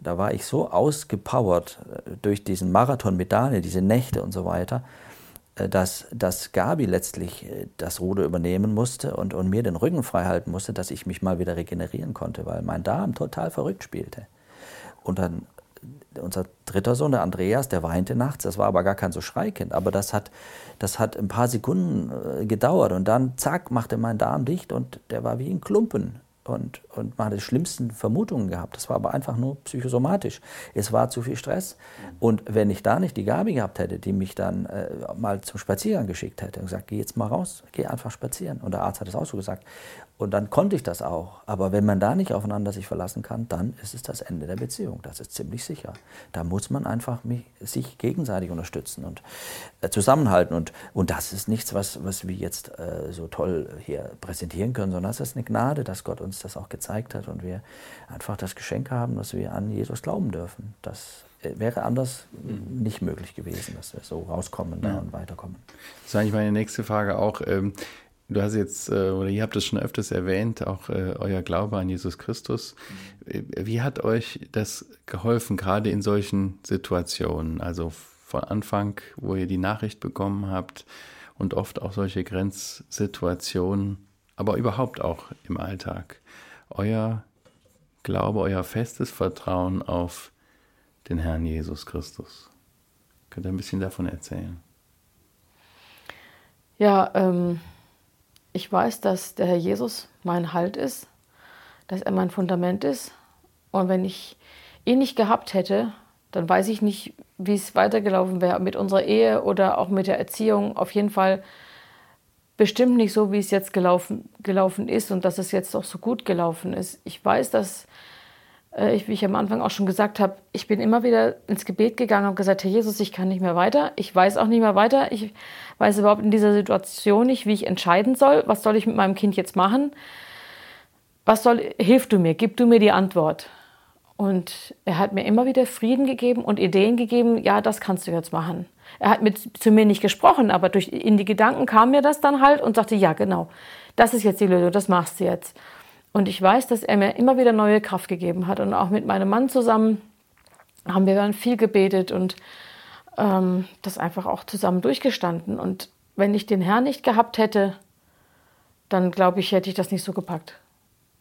S3: da war ich so ausgepowert äh, durch diesen Marathon mit Daniel, diese Nächte und so weiter, äh, dass, dass Gabi letztlich äh, das Ruder übernehmen musste und, und mir den Rücken frei halten musste, dass ich mich mal wieder regenerieren konnte, weil mein Darm total verrückt spielte. Und dann unser dritter Sohn, der Andreas, der weinte nachts. Das war aber gar kein so Schreikind. Aber das hat, das hat ein paar Sekunden gedauert. Und dann, zack, machte mein Darm dicht und der war wie ein Klumpen. Und, und man hat die schlimmsten Vermutungen gehabt. Das war aber einfach nur psychosomatisch. Es war zu viel Stress. Und wenn ich da nicht die Gabi gehabt hätte, die mich dann äh, mal zum Spaziergang geschickt hätte und gesagt, geh jetzt mal raus, geh einfach spazieren. Und der Arzt hat es auch so gesagt. Und dann konnte ich das auch. Aber wenn man da nicht aufeinander sich verlassen kann, dann ist es das Ende der Beziehung. Das ist ziemlich sicher. Da muss man einfach mich, sich gegenseitig unterstützen und äh, zusammenhalten. Und, und das ist nichts, was, was wir jetzt äh, so toll hier präsentieren können, sondern das ist eine Gnade, dass Gott uns das auch gezeigt hat und wir einfach das Geschenk haben, dass wir an Jesus glauben dürfen. Das äh, wäre anders mhm. nicht möglich gewesen, dass wir so rauskommen ja. und weiterkommen.
S1: Das ist eigentlich meine nächste Frage auch. Ähm, Du hast jetzt, äh, oder ihr habt es schon öfters erwähnt, auch äh, euer Glaube an Jesus Christus. Wie hat euch das geholfen, gerade in solchen Situationen? Also von Anfang, wo ihr die Nachricht bekommen habt und oft auch solche Grenzsituationen, aber überhaupt auch im Alltag. Euer Glaube, euer festes Vertrauen auf den Herrn Jesus Christus. Könnt ihr ein bisschen davon erzählen?
S2: Ja, ähm, ich weiß, dass der Herr Jesus mein Halt ist, dass er mein Fundament ist. Und wenn ich ihn nicht gehabt hätte, dann weiß ich nicht, wie es weitergelaufen wäre mit unserer Ehe oder auch mit der Erziehung. Auf jeden Fall bestimmt nicht so, wie es jetzt gelaufen, gelaufen ist und dass es jetzt auch so gut gelaufen ist. Ich weiß, dass äh, ich, wie ich am Anfang auch schon gesagt habe, ich bin immer wieder ins Gebet gegangen und gesagt, Herr Jesus, ich kann nicht mehr weiter. Ich weiß auch nicht mehr weiter. Ich weiß überhaupt in dieser Situation nicht, wie ich entscheiden soll. Was soll ich mit meinem Kind jetzt machen? Was soll, hilf du mir, gib du mir die Antwort. Und er hat mir immer wieder Frieden gegeben und Ideen gegeben, ja, das kannst du jetzt machen. Er hat mit, zu mir nicht gesprochen, aber durch, in die Gedanken kam mir das dann halt und sagte, ja, genau, das ist jetzt die Lösung, das machst du jetzt. Und ich weiß, dass er mir immer wieder neue Kraft gegeben hat. Und auch mit meinem Mann zusammen haben wir dann viel gebetet und ähm, das einfach auch zusammen durchgestanden. Und wenn ich den Herrn nicht gehabt hätte, dann glaube ich, hätte ich das nicht so gepackt.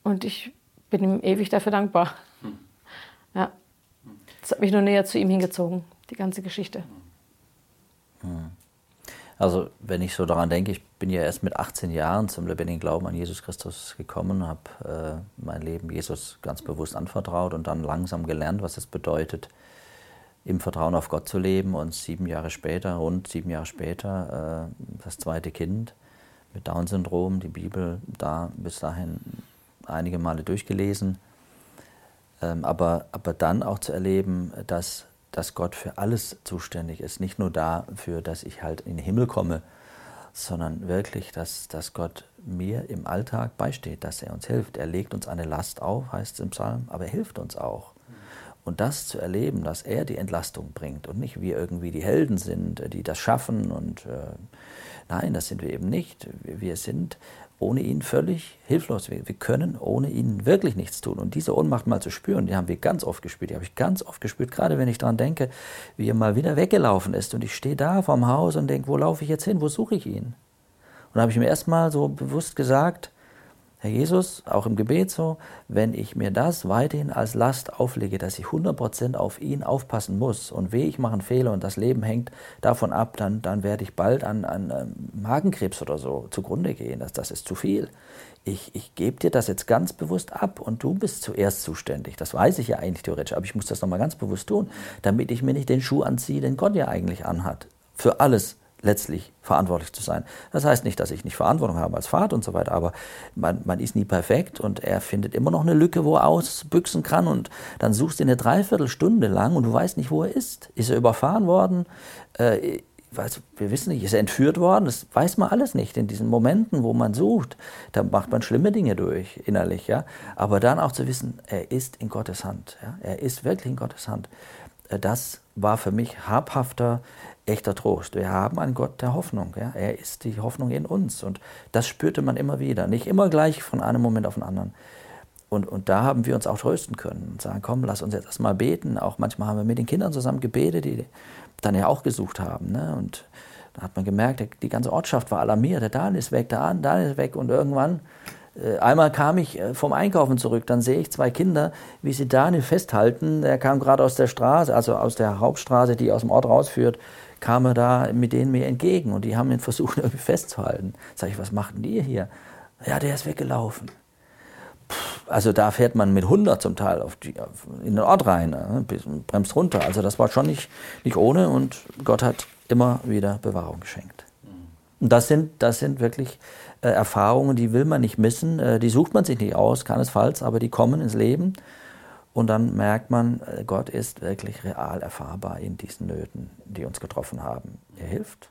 S2: Und ich bin ihm ewig dafür dankbar. Ja. Das hat mich nur näher zu ihm hingezogen, die ganze Geschichte.
S3: Also wenn ich so daran denke, ich bin ja erst mit 18 Jahren zum lebendigen Glauben an Jesus Christus gekommen, habe äh, mein Leben Jesus ganz bewusst anvertraut und dann langsam gelernt, was es bedeutet, im Vertrauen auf Gott zu leben. Und sieben Jahre später, rund sieben Jahre später, äh, das zweite Kind mit Down-Syndrom, die Bibel da bis dahin einige Male durchgelesen. Ähm, aber, aber dann auch zu erleben, dass dass Gott für alles zuständig ist. Nicht nur dafür, dass ich halt in den Himmel komme, sondern wirklich, dass, dass Gott mir im Alltag beisteht, dass er uns hilft. Er legt uns eine Last auf, heißt es im Psalm, aber er hilft uns auch. Und das zu erleben, dass er die Entlastung bringt und nicht wir irgendwie die Helden sind, die das schaffen und äh, nein, das sind wir eben nicht. Wir sind ohne ihn völlig hilflos. Wir, wir, können ohne ihn wirklich nichts tun. Und diese Ohnmacht mal zu spüren, die haben wir ganz oft gespürt. Die habe ich ganz oft gespürt, gerade wenn ich daran denke, wie er mal wieder weggelaufen ist. Und ich stehe da vorm Haus und denke, wo laufe ich jetzt hin? Wo suche ich ihn? Und da habe ich mir erstmal so bewusst gesagt, Herr Jesus, auch im Gebet so, wenn ich mir das weiterhin als Last auflege, dass ich 100% auf ihn aufpassen muss und weh, ich mache einen Fehler und das Leben hängt davon ab, dann, dann werde ich bald an, an ähm, Magenkrebs oder so zugrunde gehen. Das, das ist zu viel. Ich, ich gebe dir das jetzt ganz bewusst ab und du bist zuerst zuständig. Das weiß ich ja eigentlich theoretisch, aber ich muss das nochmal ganz bewusst tun, damit ich mir nicht den Schuh anziehe, den Gott ja eigentlich anhat. Für alles, letztlich verantwortlich zu sein. Das heißt nicht, dass ich nicht Verantwortung habe als Vater und so weiter, aber man, man ist nie perfekt und er findet immer noch eine Lücke, wo er ausbüchsen kann und dann suchst du eine Dreiviertelstunde lang und du weißt nicht, wo er ist. Ist er überfahren worden? Äh, weiß, wir wissen nicht, ist er entführt worden? Das weiß man alles nicht. In diesen Momenten, wo man sucht, da macht man schlimme Dinge durch innerlich, ja. Aber dann auch zu wissen, er ist in Gottes Hand. Ja? Er ist wirklich in Gottes Hand. Äh, das war für mich habhafter echter Trost. Wir haben einen Gott der Hoffnung. Ja? Er ist die Hoffnung in uns. Und das spürte man immer wieder. Nicht immer gleich von einem Moment auf den anderen. Und, und da haben wir uns auch trösten können und sagen, komm, lass uns jetzt erstmal beten. Auch manchmal haben wir mit den Kindern zusammen gebetet, die dann ja auch gesucht haben. Ne? Und da hat man gemerkt, die ganze Ortschaft war alarmiert. Der Dan ist weg, der Dan ist weg. Und irgendwann, äh, einmal kam ich äh, vom Einkaufen zurück, dann sehe ich zwei Kinder, wie sie Daniel festhalten. Der kam gerade aus der Straße, also aus der Hauptstraße, die aus dem Ort rausführt kam er da mit denen mir entgegen und die haben ihn versucht irgendwie festzuhalten. Sag ich, was machten die hier? Ja, der ist weggelaufen. also da fährt man mit 100 zum Teil auf die, auf, in den Ort rein, ne? bremst runter. Also das war schon nicht, nicht ohne und Gott hat immer wieder Bewahrung geschenkt. Und das sind, das sind wirklich äh, Erfahrungen, die will man nicht missen, äh, die sucht man sich nicht aus, keinesfalls, aber die kommen ins Leben. Und dann merkt man, äh, Gott ist wirklich real erfahrbar in diesen Nöten, die uns getroffen haben. Er hilft.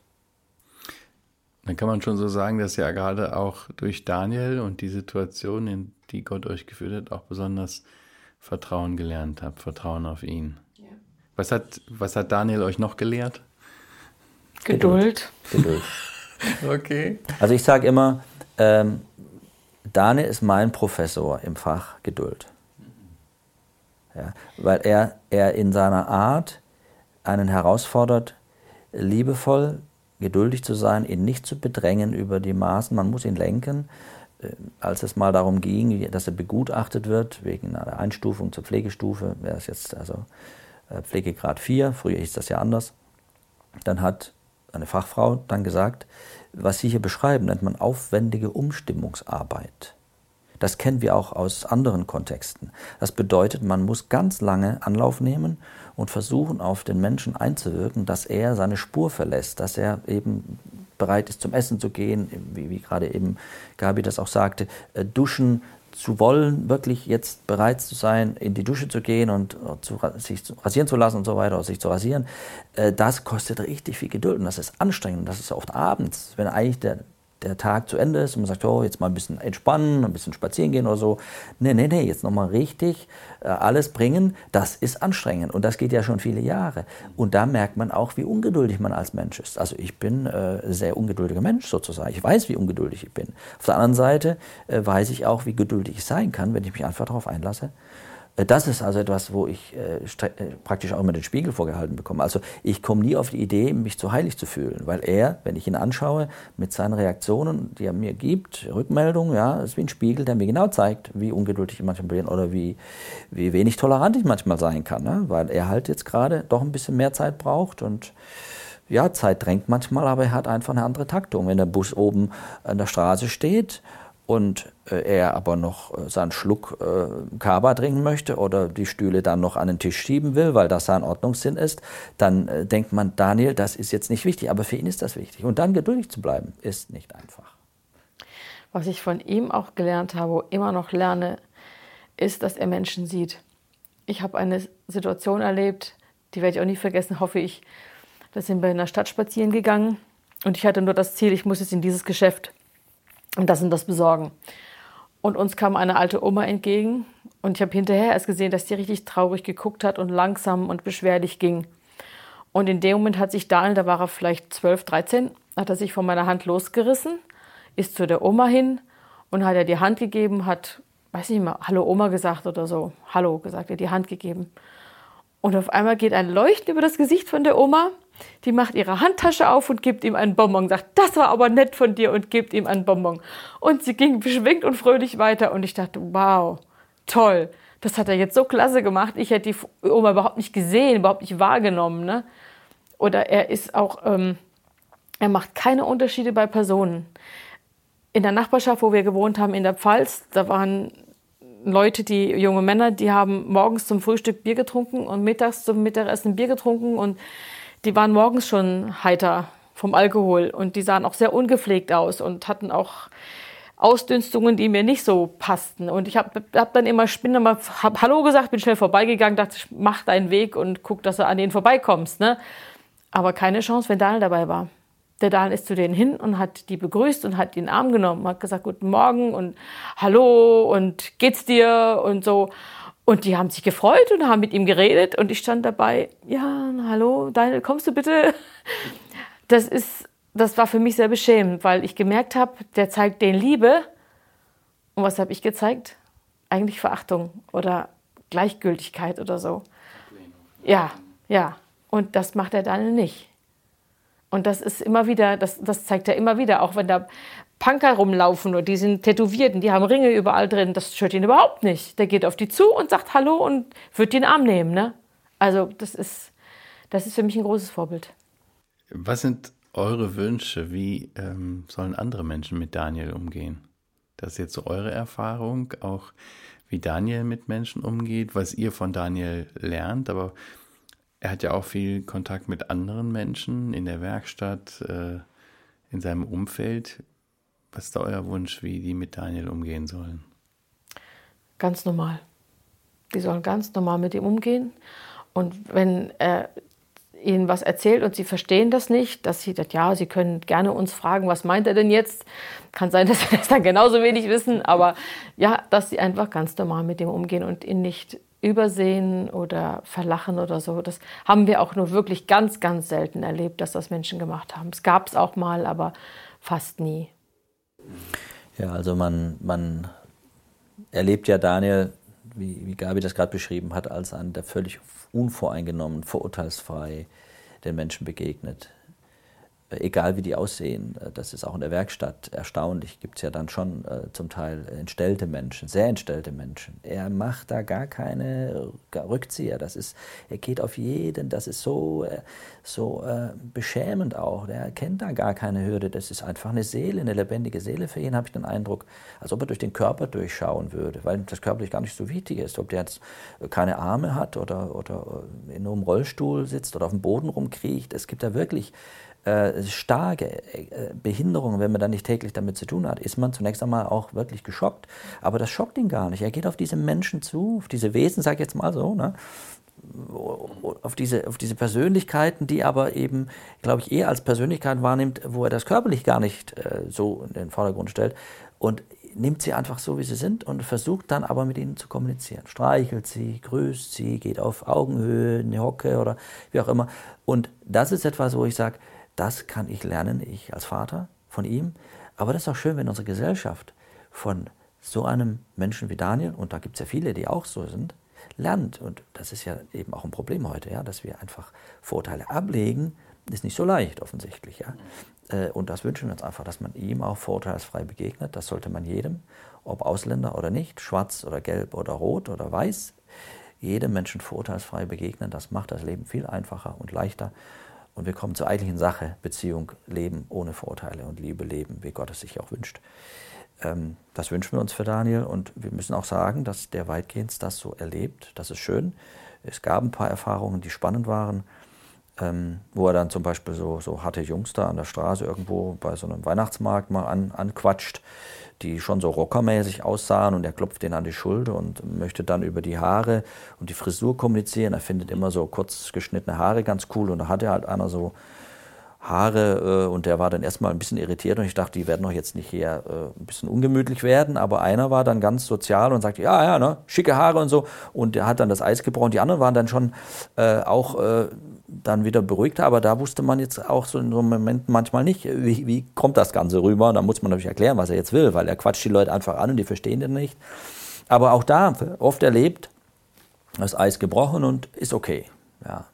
S1: Dann kann man schon so sagen, dass ihr gerade auch durch Daniel und die Situation, in die Gott euch geführt hat, auch besonders Vertrauen gelernt habt, Vertrauen auf ihn. Ja. Was, hat, was hat Daniel euch noch gelehrt?
S2: Geduld.
S3: Geduld.
S1: okay.
S3: Also ich sage immer, ähm, Daniel ist mein Professor im Fach Geduld. Ja, weil er, er in seiner Art einen herausfordert, liebevoll, geduldig zu sein, ihn nicht zu bedrängen über die Maßen. Man muss ihn lenken. Äh, als es mal darum ging, dass er begutachtet wird, wegen einer Einstufung zur Pflegestufe, wäre es jetzt also äh, Pflegegrad 4, früher hieß das ja anders, dann hat eine Fachfrau dann gesagt, was Sie hier beschreiben, nennt man aufwendige Umstimmungsarbeit. Das kennen wir auch aus anderen Kontexten. Das bedeutet, man muss ganz lange Anlauf nehmen und versuchen, auf den Menschen einzuwirken, dass er seine Spur verlässt, dass er eben bereit ist, zum Essen zu gehen, wie, wie gerade eben Gabi das auch sagte, äh, duschen, zu wollen, wirklich jetzt bereit zu sein, in die Dusche zu gehen und zu, sich zu rasieren zu lassen und so weiter, oder sich zu rasieren, äh, das kostet richtig viel Geduld und das ist anstrengend. Das ist oft abends, wenn eigentlich der, der Tag zu Ende ist und man sagt, oh, jetzt mal ein bisschen entspannen, ein bisschen spazieren gehen oder so. Nee, nee, nee, jetzt nochmal richtig äh, alles bringen, das ist anstrengend und das geht ja schon viele Jahre. Und da merkt man auch, wie ungeduldig man als Mensch ist. Also ich bin äh, ein sehr ungeduldiger Mensch sozusagen. Ich weiß, wie ungeduldig ich bin. Auf der anderen Seite äh, weiß ich auch, wie geduldig ich sein kann, wenn ich mich einfach darauf einlasse. Äh, das ist also etwas, wo ich äh, äh, praktisch auch immer den Spiegel vorgehalten bekomme. Also ich komme nie auf die Idee, mich zu heilig zu fühlen, weil er, wenn ich ihn anschaue, mit seinen Reaktionen, die er mir gibt, Rückmeldungen, ja, ist wie ein Spiegel, der mir genau zeigt, wie ungeduldig ich manchmal bin oder wie, wie wenig tolerant ich manchmal sein kann, ne? weil er halt jetzt gerade doch ein bisschen mehr Zeit braucht und ja, Zeit drängt manchmal, aber er hat einfach eine andere Taktung. Wenn der Bus oben an der Straße steht und äh, er aber noch äh, seinen Schluck äh, Kaba trinken möchte oder die Stühle dann noch an den Tisch schieben will, weil das sein Ordnungssinn ist, dann äh, denkt man, Daniel, das ist jetzt nicht wichtig, aber für ihn ist das wichtig. Und dann geduldig zu bleiben, ist nicht einfach.
S2: Was ich von ihm auch gelernt habe, immer noch lerne, ist, dass er Menschen sieht. Ich habe eine Situation erlebt, die werde ich auch nie vergessen, hoffe ich. Da sind wir in der Stadt spazieren gegangen und ich hatte nur das Ziel, ich muss jetzt in dieses Geschäft und das und das besorgen. Und uns kam eine alte Oma entgegen und ich habe hinterher erst gesehen, dass die richtig traurig geguckt hat und langsam und beschwerlich ging. Und in dem Moment hat sich Daniel, da war er vielleicht 12, 13, hat er sich von meiner Hand losgerissen, ist zu der Oma hin und hat ihr die Hand gegeben, hat, weiß nicht mehr, Hallo Oma gesagt oder so. Hallo gesagt, er die Hand gegeben. Und auf einmal geht ein Leuchten über das Gesicht von der Oma die macht ihre Handtasche auf und gibt ihm einen Bonbon, sagt, das war aber nett von dir und gibt ihm einen Bonbon. Und sie ging beschwingt und fröhlich weiter und ich dachte, wow, toll, das hat er jetzt so klasse gemacht. Ich hätte die Oma überhaupt nicht gesehen, überhaupt nicht wahrgenommen. Ne? Oder er ist auch, ähm, er macht keine Unterschiede bei Personen. In der Nachbarschaft, wo wir gewohnt haben, in der Pfalz, da waren Leute, die junge Männer, die haben morgens zum Frühstück Bier getrunken und mittags zum Mittagessen Bier getrunken und die waren morgens schon heiter vom Alkohol und die sahen auch sehr ungepflegt aus und hatten auch Ausdünstungen, die mir nicht so passten. Und ich habe hab dann immer, ich bin dann mal, hab Hallo gesagt, bin schnell vorbeigegangen, dachte, mach deinen Weg und guck, dass du an denen vorbeikommst. Ne? Aber keine Chance, wenn Daniel dabei war. Der Daniel ist zu denen hin und hat die begrüßt und hat den Arm genommen, hat gesagt, guten Morgen und Hallo und geht's dir und so. Und die haben sich gefreut und haben mit ihm geredet und ich stand dabei, ja, hallo, Daniel, kommst du bitte? Das ist, das war für mich sehr beschämend, weil ich gemerkt habe, der zeigt den Liebe. Und was habe ich gezeigt? Eigentlich Verachtung oder Gleichgültigkeit oder so. Ja, ja. Und das macht er Daniel nicht. Und das ist immer wieder, das, das zeigt er immer wieder, auch wenn da Punker rumlaufen und die sind tätowiert und die haben Ringe überall drin. Das stört ihn überhaupt nicht. Der geht auf die zu und sagt Hallo und wird den Arm nehmen. Ne? Also das ist, das ist für mich ein großes Vorbild.
S1: Was sind eure Wünsche? Wie ähm, sollen andere Menschen mit Daniel umgehen? Das ist jetzt so eure Erfahrung, auch wie Daniel mit Menschen umgeht, was ihr von Daniel lernt. Aber er hat ja auch viel Kontakt mit anderen Menschen in der Werkstatt, äh, in seinem Umfeld. Was ist da euer Wunsch, wie die mit Daniel umgehen sollen?
S2: Ganz normal. Die sollen ganz normal mit ihm umgehen. Und wenn er ihnen was erzählt und sie verstehen das nicht, dass sie das, ja, sie können gerne uns fragen, was meint er denn jetzt? Kann sein, dass sie das dann genauso wenig wissen, aber ja, dass sie einfach ganz normal mit ihm umgehen und ihn nicht übersehen oder verlachen oder so. Das haben wir auch nur wirklich ganz, ganz selten erlebt, dass das Menschen gemacht haben. Es gab es auch mal, aber fast nie.
S3: Ja, also man, man erlebt ja Daniel, wie, wie Gabi das gerade beschrieben hat, als einen, der völlig unvoreingenommen, vorurteilsfrei den Menschen begegnet egal wie die aussehen. Äh, das ist auch in der Werkstatt erstaunlich. Gibt es ja dann schon äh, zum Teil entstellte Menschen, sehr entstellte Menschen. Er macht da gar keine Rückzieher. Das ist, er geht auf jeden. Das ist so, äh, so äh, beschämend auch. Er kennt da gar keine Hürde. Das ist einfach eine Seele, eine lebendige Seele für ihn, habe ich den Eindruck, als ob er durch den Körper durchschauen würde, weil das körperlich gar nicht so wichtig ist. Ob der jetzt keine Arme hat oder, oder in einem Rollstuhl sitzt oder auf dem Boden rumkriecht. Es gibt da wirklich äh, starke äh, Behinderungen, wenn man dann nicht täglich damit zu tun hat, ist man zunächst einmal auch wirklich geschockt. Aber das schockt ihn gar nicht. Er geht auf diese Menschen zu, auf diese Wesen, sag ich jetzt mal so, ne? auf diese, auf diese Persönlichkeiten, die aber eben, glaube ich, eher als Persönlichkeit wahrnimmt, wo er das körperlich gar nicht äh, so in den Vordergrund stellt. Und nimmt sie einfach so, wie sie sind und versucht dann aber mit ihnen zu kommunizieren. Streichelt sie, grüßt sie, geht auf Augenhöhe, eine Hocke oder wie auch immer. Und das ist etwas, wo ich sage, das kann ich lernen, ich als Vater von ihm. Aber das ist auch schön, wenn unsere Gesellschaft von so einem Menschen wie Daniel, und da gibt es ja viele, die auch so sind, lernt. Und das ist ja eben auch ein Problem heute, ja, dass wir einfach Vorurteile ablegen, ist nicht so leicht offensichtlich. Ja. Äh, und das wünschen wir uns einfach, dass man ihm auch vorurteilsfrei begegnet. Das sollte man jedem, ob Ausländer oder nicht, schwarz oder gelb oder rot oder weiß, jedem Menschen vorurteilsfrei begegnen. Das macht das Leben viel einfacher und leichter. Und wir kommen zur eigentlichen Sache, Beziehung, Leben ohne Vorurteile und Liebe leben, wie Gott es sich auch wünscht. Ähm, das wünschen wir uns für Daniel und wir müssen auch sagen, dass der weitgehend das so erlebt. Das ist schön. Es gab ein paar Erfahrungen, die spannend waren ähm, wo er dann zum Beispiel so, so harte Jungs da an der Straße irgendwo bei so einem Weihnachtsmarkt mal an, anquatscht, die schon so rockermäßig aussahen und er klopft denen an die Schulter und möchte dann über die Haare und die Frisur kommunizieren. Er findet immer so kurz geschnittene Haare ganz cool und da hatte halt einer so Haare äh, und der war dann erstmal ein bisschen irritiert und ich dachte, die werden doch jetzt nicht hier äh, ein bisschen ungemütlich werden, aber einer war dann ganz sozial und sagte, ja, ja, ne, schicke Haare und so und der hat dann das Eis gebrochen. Die anderen waren dann schon äh, auch äh, dann wieder beruhigter, aber da wusste man jetzt auch so in so einem Moment manchmal nicht, wie, wie kommt das Ganze rüber. Da muss man natürlich erklären, was er jetzt will, weil er quatscht die Leute einfach an und die verstehen den nicht. Aber auch da oft erlebt, das Eis gebrochen und ist okay. Ja,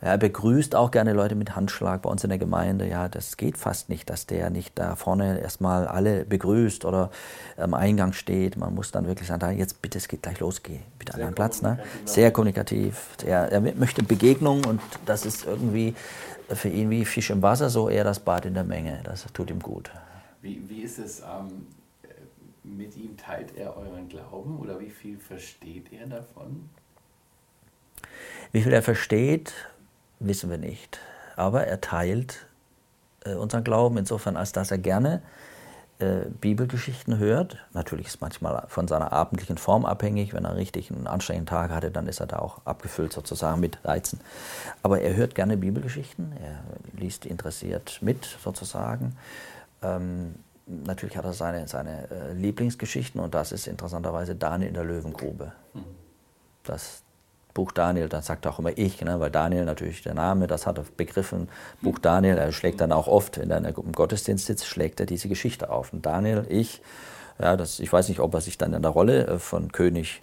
S3: er begrüßt auch gerne Leute mit Handschlag bei uns in der Gemeinde. Ja, das geht fast nicht, dass der nicht da vorne erstmal alle begrüßt oder am Eingang steht. Man muss dann wirklich sagen, da jetzt bitte, es geht gleich los, geh bitte an deinen Platz. Ne? Sehr kommunikativ. Er, er möchte Begegnung und das ist irgendwie für ihn wie Fisch im Wasser, so eher das Bad in der Menge. Das tut ihm gut.
S1: Wie, wie ist es ähm, mit ihm? Teilt er euren Glauben oder wie viel versteht er davon?
S3: Wie viel er versteht, wissen wir nicht. Aber er teilt äh, unseren Glauben insofern, als dass er gerne äh, Bibelgeschichten hört. Natürlich ist es manchmal von seiner abendlichen Form abhängig. Wenn er richtig einen anstrengenden Tag hatte, dann ist er da auch abgefüllt sozusagen mit Reizen. Aber er hört gerne Bibelgeschichten, er liest interessiert mit sozusagen. Ähm, natürlich hat er seine, seine äh, Lieblingsgeschichten und das ist interessanterweise Daniel in der Löwengrube. Mhm. Das, Buch Daniel, dann sagt er auch immer ich, ne, weil Daniel natürlich der Name, das hat er begriffen. Buch Daniel, er schlägt dann auch oft, wenn er im Gottesdienst sitzt, schlägt er diese Geschichte auf. Und Daniel, ich, ja, das, ich weiß nicht, ob er sich dann in der Rolle äh, von König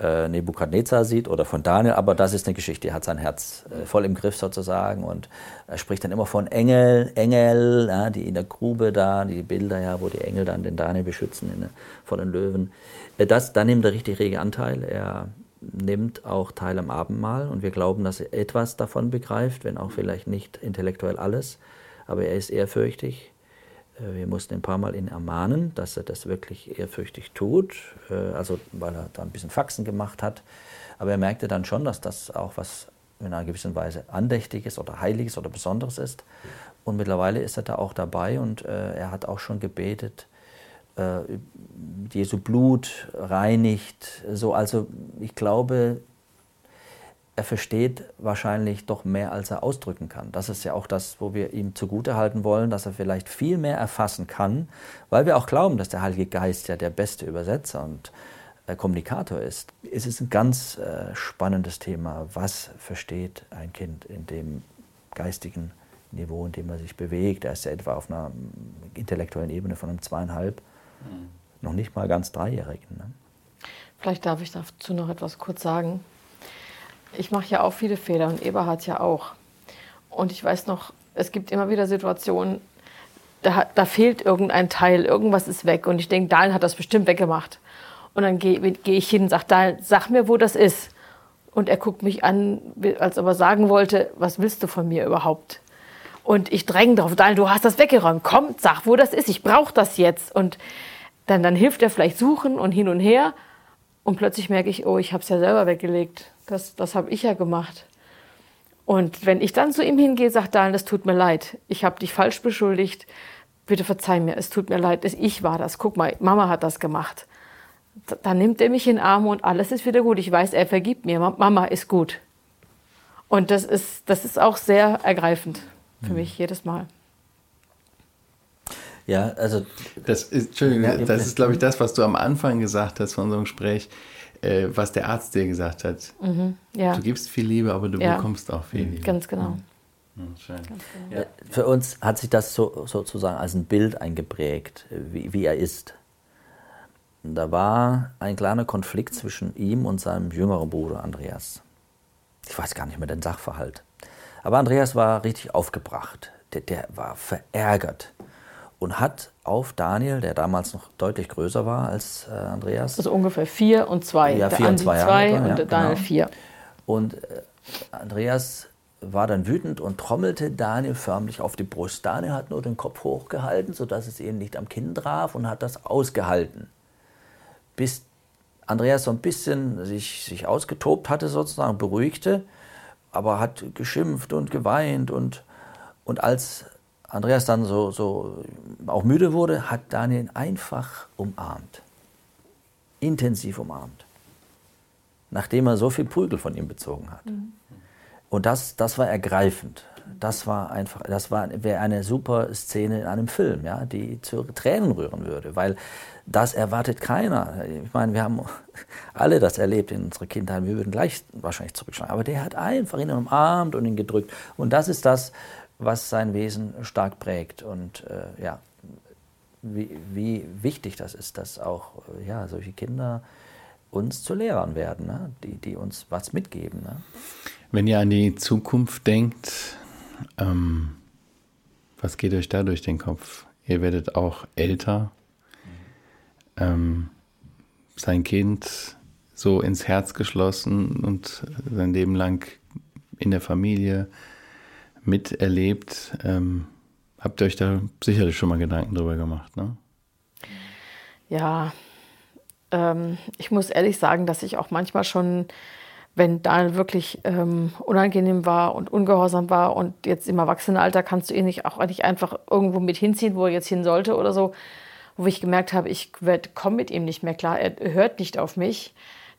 S3: äh, Nebukadnezar sieht oder von Daniel, aber das ist eine Geschichte, die hat sein Herz äh, voll im Griff sozusagen und er spricht dann immer von Engel, Engel, ja, die in der Grube da, die Bilder, ja, wo die Engel dann den Daniel beschützen in, vor den Löwen. Äh, das, da nimmt er richtig rege Anteil. Er, nimmt auch teil am Abendmahl und wir glauben, dass er etwas davon begreift, wenn auch vielleicht nicht intellektuell alles, aber er ist ehrfürchtig. Äh, wir mussten ein paar Mal ihn ermahnen, dass er das wirklich ehrfürchtig tut, äh, also weil er da ein bisschen Faxen gemacht hat. Aber er merkte dann schon, dass das auch was in einer gewissen Weise Andächtiges oder Heiliges oder Besonderes ist. Und mittlerweile ist er da auch dabei und äh, er hat auch schon gebetet, äh, Jesu Blut reinigt. So, also ich glaube, er versteht wahrscheinlich doch mehr, als er ausdrücken kann. Das ist ja auch das, wo wir ihm zugutehalten wollen, dass er vielleicht viel mehr erfassen kann, weil wir auch glauben, dass der Heilige Geist ja der beste Übersetzer und äh, Kommunikator ist. Es ist ein ganz äh, spannendes Thema. Was versteht ein Kind in dem geistigen Niveau, in dem er sich bewegt? Er ist ja etwa auf einer intellektuellen Ebene von einem zweieinhalb. Noch nicht mal ganz Dreijährigen. Ne?
S2: Vielleicht darf ich dazu noch etwas kurz sagen. Ich mache ja auch viele Fehler und Eberhard ja auch. Und ich weiß noch, es gibt immer wieder Situationen, da, da fehlt irgendein Teil, irgendwas ist weg. Und ich denke, Daniel hat das bestimmt weggemacht. Und dann gehe geh ich hin und sage, Daniel, sag mir, wo das ist. Und er guckt mich an, als ob er sagen wollte, was willst du von mir überhaupt? Und ich dränge drauf, Daniel, du hast das weggeräumt. Komm, sag, wo das ist. Ich brauche das jetzt. Und dann, dann hilft er vielleicht suchen und hin und her. Und plötzlich merke ich, oh, ich habe es ja selber weggelegt. Das, das habe ich ja gemacht. Und wenn ich dann zu ihm hingehe, sagt Daniel, es tut mir leid, ich habe dich falsch beschuldigt, bitte verzeih mir, es tut mir leid, ich war das, guck mal, Mama hat das gemacht. Dann nimmt er mich in den Arm und alles ist wieder gut. Ich weiß, er vergibt mir, Mama ist gut. Und das ist, das ist auch sehr ergreifend für mhm. mich jedes Mal.
S3: Ja, also.
S1: Das ist, Entschuldigung, ja, das ist, glaube ich, das, was du am Anfang gesagt hast von so einem Gespräch, äh, was der Arzt dir gesagt hat. Mhm, ja. Du gibst viel Liebe, aber du ja. bekommst auch viel Liebe.
S2: Ganz genau.
S3: Mhm. Schön. Genau. Ja. Für uns hat sich das so, sozusagen als ein Bild eingeprägt, wie, wie er ist. Da war ein kleiner Konflikt zwischen ihm und seinem jüngeren Bruder Andreas. Ich weiß gar nicht mehr den Sachverhalt. Aber Andreas war richtig aufgebracht. Der, der war verärgert und hat auf Daniel, der damals noch deutlich größer war als äh, Andreas.
S2: Also ungefähr vier und zwei.
S3: Ja, vier und zwei, zwei
S2: Jahre, und ja, Daniel genau. vier.
S3: Und äh, Andreas war dann wütend und trommelte Daniel förmlich auf die Brust. Daniel hat nur den Kopf hochgehalten, sodass es ihn nicht am Kinn traf und hat das ausgehalten. Bis Andreas so ein bisschen sich, sich ausgetobt hatte, sozusagen beruhigte, aber hat geschimpft und geweint und, und als Andreas dann so, so auch müde wurde, hat Daniel einfach umarmt. Intensiv umarmt. Nachdem er so viel Prügel von ihm bezogen hat. Mhm. Und das, das war ergreifend. Das war einfach, das war, wäre eine super Szene in einem Film, ja, die zu Tränen rühren würde, weil das erwartet keiner. Ich meine, wir haben alle das erlebt in unserer Kindheit. Wir würden gleich wahrscheinlich zurückschlagen. Aber der hat einfach ihn umarmt und ihn gedrückt. Und das ist das, was sein Wesen stark prägt. Und äh, ja, wie, wie, wichtig das ist, dass auch äh, ja, solche Kinder uns zu Lehrern werden, ne? die, die uns was mitgeben. Ne?
S1: Wenn ihr an die Zukunft denkt, ähm, was geht euch da durch den Kopf? Ihr werdet auch älter. Ähm, sein Kind so ins Herz geschlossen und sein Leben lang in der Familie miterlebt. Ähm, habt ihr euch da sicherlich schon mal Gedanken drüber gemacht, ne?
S2: Ja, ähm, ich muss ehrlich sagen, dass ich auch manchmal schon, wenn Daniel wirklich ähm, unangenehm war und ungehorsam war und jetzt im Erwachsenenalter kannst du ihn nicht auch nicht einfach irgendwo mit hinziehen, wo er jetzt hin sollte oder so, wo ich gemerkt habe, ich komme mit ihm nicht mehr klar, er hört nicht auf mich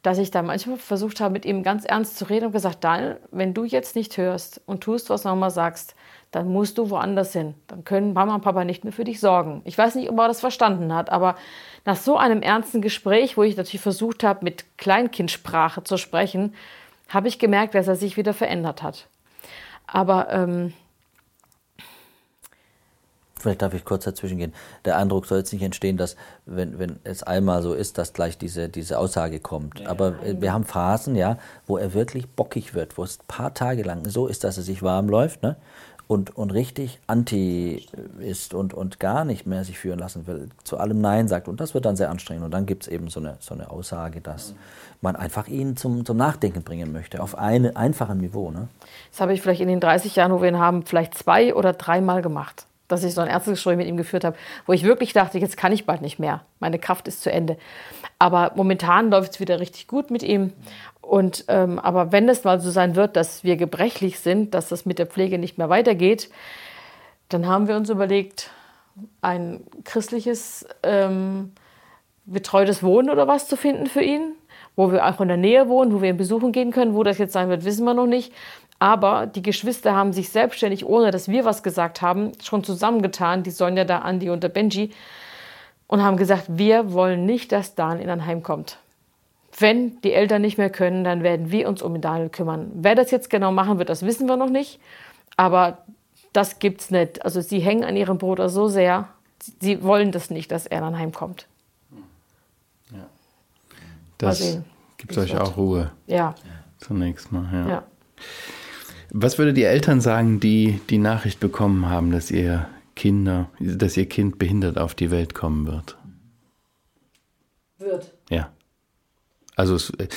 S2: dass ich da manchmal versucht habe, mit ihm ganz ernst zu reden und gesagt, Daniel, wenn du jetzt nicht hörst und tust, was Mama sagst, dann musst du woanders hin. Dann können Mama und Papa nicht mehr für dich sorgen. Ich weiß nicht, ob er das verstanden hat, aber nach so einem ernsten Gespräch, wo ich natürlich versucht habe, mit Kleinkindsprache zu sprechen, habe ich gemerkt, dass er sich wieder verändert hat. Aber ähm,
S3: Vielleicht darf ich kurz dazwischen gehen. Der Eindruck soll jetzt nicht entstehen, dass, wenn, wenn es einmal so ist, dass gleich diese, diese Aussage kommt. Ja, Aber ja. wir haben Phasen, ja, wo er wirklich bockig wird, wo es ein paar Tage lang so ist, dass er sich warm läuft, ne? Und, und richtig anti ist und, und gar nicht mehr sich führen lassen will, zu allem Nein sagt. Und das wird dann sehr anstrengend. Und dann gibt es eben so eine, so eine Aussage, dass man einfach ihn zum, zum Nachdenken bringen möchte, auf einem einfachen Niveau. Ne?
S2: Das habe ich vielleicht in den 30 Jahren, wo wir ihn haben, vielleicht zwei oder dreimal gemacht dass ich so ein Ärztegespräch mit ihm geführt habe, wo ich wirklich dachte, jetzt kann ich bald nicht mehr. Meine Kraft ist zu Ende. Aber momentan läuft es wieder richtig gut mit ihm. Und ähm, aber wenn es mal so sein wird, dass wir gebrechlich sind, dass das mit der Pflege nicht mehr weitergeht, dann haben wir uns überlegt, ein christliches ähm, betreutes Wohnen oder was zu finden für ihn, wo wir auch in der Nähe wohnen, wo wir ihn besuchen gehen können. Wo das jetzt sein wird, wissen wir noch nicht. Aber die Geschwister haben sich selbstständig, ohne dass wir was gesagt haben, schon zusammengetan, die Sonja, der Andi und der Benji, und haben gesagt, wir wollen nicht, dass Dan in ein Heim kommt. Wenn die Eltern nicht mehr können, dann werden wir uns um Daniel kümmern. Wer das jetzt genau machen wird, das wissen wir noch nicht. Aber das gibt's nicht. Also sie hängen an ihrem Bruder so sehr, sie wollen das nicht, dass er dann heimkommt.
S1: Ja. Das gibt euch auch Ruhe.
S2: Ja.
S1: Zunächst mal, ja. ja. Was würdet ihr Eltern sagen, die die Nachricht bekommen haben, dass ihr Kinder, dass ihr Kind behindert auf die Welt kommen wird?
S2: Wird.
S1: Ja. Also es, äh,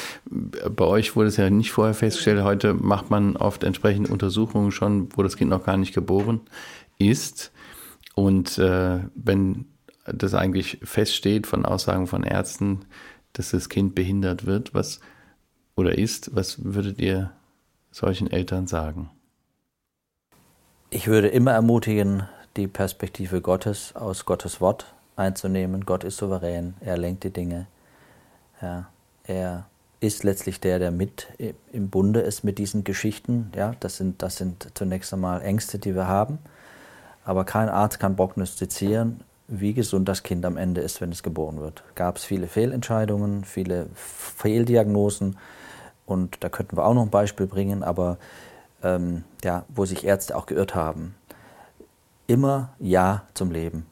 S1: bei euch wurde es ja nicht vorher festgestellt. Heute macht man oft entsprechende Untersuchungen schon, wo das Kind noch gar nicht geboren ist. Und äh, wenn das eigentlich feststeht von Aussagen von Ärzten, dass das Kind behindert wird, was oder ist, was würdet ihr solchen Eltern sagen?
S3: ich würde immer ermutigen, die Perspektive Gottes aus Gottes Wort einzunehmen. Gott ist souverän, er lenkt die Dinge. Ja, er ist letztlich der, der mit im Bunde ist mit diesen Geschichten. Ja, das sind, das sind zunächst einmal Ängste, die wir haben. Aber kein Arzt kann prognostizieren, wie gesund das Kind am Ende ist, wenn es geboren wird. Gab es viele Fehlentscheidungen, viele Fehldiagnosen. Und da könnten wir auch noch ein Beispiel bringen, aber ähm, ja, wo sich Ärzte auch geirrt haben. Immer Ja zum Leben.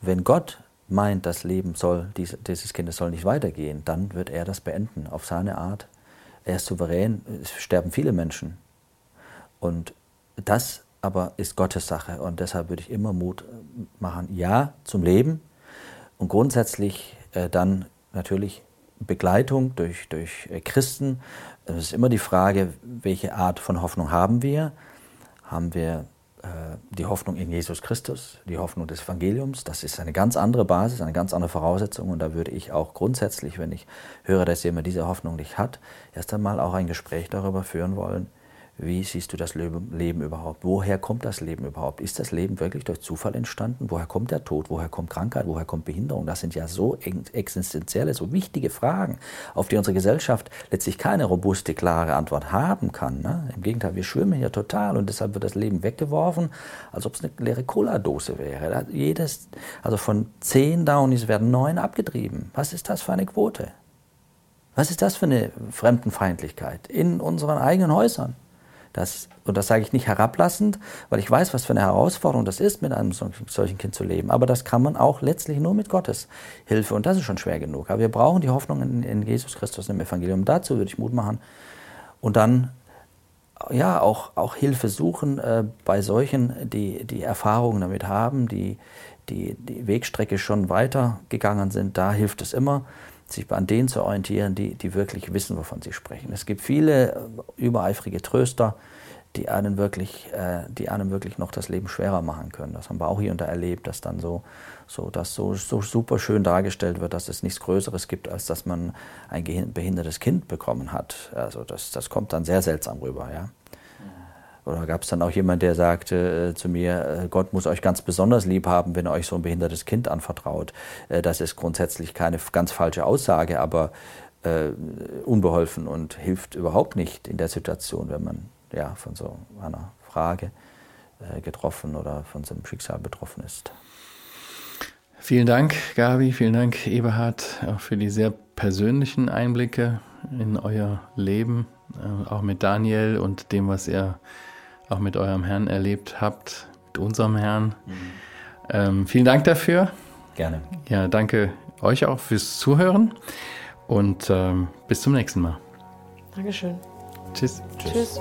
S3: Wenn Gott meint, das Leben soll, dieses Kindes soll nicht weitergehen, dann wird er das beenden, auf seine Art. Er ist souverän, es sterben viele Menschen. Und das aber ist Gottes Sache und deshalb würde ich immer Mut machen, ja zum Leben und grundsätzlich äh, dann natürlich Begleitung durch, durch äh, Christen. Es ist immer die Frage, welche Art von Hoffnung haben wir? Haben wir äh, die Hoffnung in Jesus Christus, die Hoffnung des Evangeliums. Das ist eine ganz andere Basis, eine ganz andere Voraussetzung. Und da würde ich auch grundsätzlich, wenn ich höre, dass jemand diese Hoffnung nicht hat, erst einmal auch ein Gespräch darüber führen wollen, wie siehst du das Leben überhaupt? Woher kommt das Leben überhaupt? Ist das Leben wirklich durch Zufall entstanden? Woher kommt der Tod? Woher kommt Krankheit? Woher kommt Behinderung? Das sind ja so existenzielle, so wichtige Fragen, auf die unsere Gesellschaft letztlich keine robuste, klare Antwort haben kann. Ne? Im Gegenteil, wir schwimmen hier total und deshalb wird das Leben weggeworfen, als ob es eine leere Cola-Dose wäre. Jedes, also von zehn Downies werden neun abgetrieben. Was ist das für eine Quote? Was ist das für eine Fremdenfeindlichkeit in unseren eigenen Häusern? Das, und das sage ich nicht herablassend, weil ich weiß, was für eine Herausforderung das ist, mit einem solchen Kind zu leben. Aber das kann man auch letztlich nur mit Gottes Hilfe. Und das ist schon schwer genug. Aber wir brauchen die Hoffnung in, in Jesus Christus im Evangelium. Dazu würde ich Mut machen. Und dann ja auch, auch Hilfe suchen äh, bei solchen, die, die Erfahrungen damit haben, die, die die Wegstrecke schon weitergegangen sind. Da hilft es immer sich an denen zu orientieren, die, die wirklich wissen, wovon sie sprechen. Es gibt viele äh, übereifrige Tröster, die einen wirklich, äh, die einem wirklich noch das Leben schwerer machen können. Das haben wir auch hier und da erlebt, dass dann so, so, dass so, so super schön dargestellt wird, dass es nichts Größeres gibt, als dass man ein behindertes Kind bekommen hat. Also das, das kommt dann sehr seltsam rüber, ja. Oder gab es dann auch jemand, der sagte äh, zu mir, äh, Gott muss euch ganz besonders lieb haben, wenn er euch so ein behindertes Kind anvertraut. Äh, das ist grundsätzlich keine ganz falsche Aussage, aber äh, unbeholfen und hilft überhaupt nicht in der Situation, wenn man ja, von so einer Frage äh, getroffen oder von so einem Schicksal betroffen ist.
S1: Vielen Dank, Gabi, vielen Dank, Eberhard, auch für die sehr persönlichen Einblicke in euer Leben, äh, auch mit Daniel und dem, was er auch mit eurem Herrn erlebt habt, mit unserem Herrn. Mhm. Ähm, vielen Dank dafür.
S3: Gerne.
S1: Ja, danke euch auch fürs Zuhören und ähm, bis zum nächsten Mal.
S2: Dankeschön.
S1: Tschüss.
S2: Tschüss. Tschüss.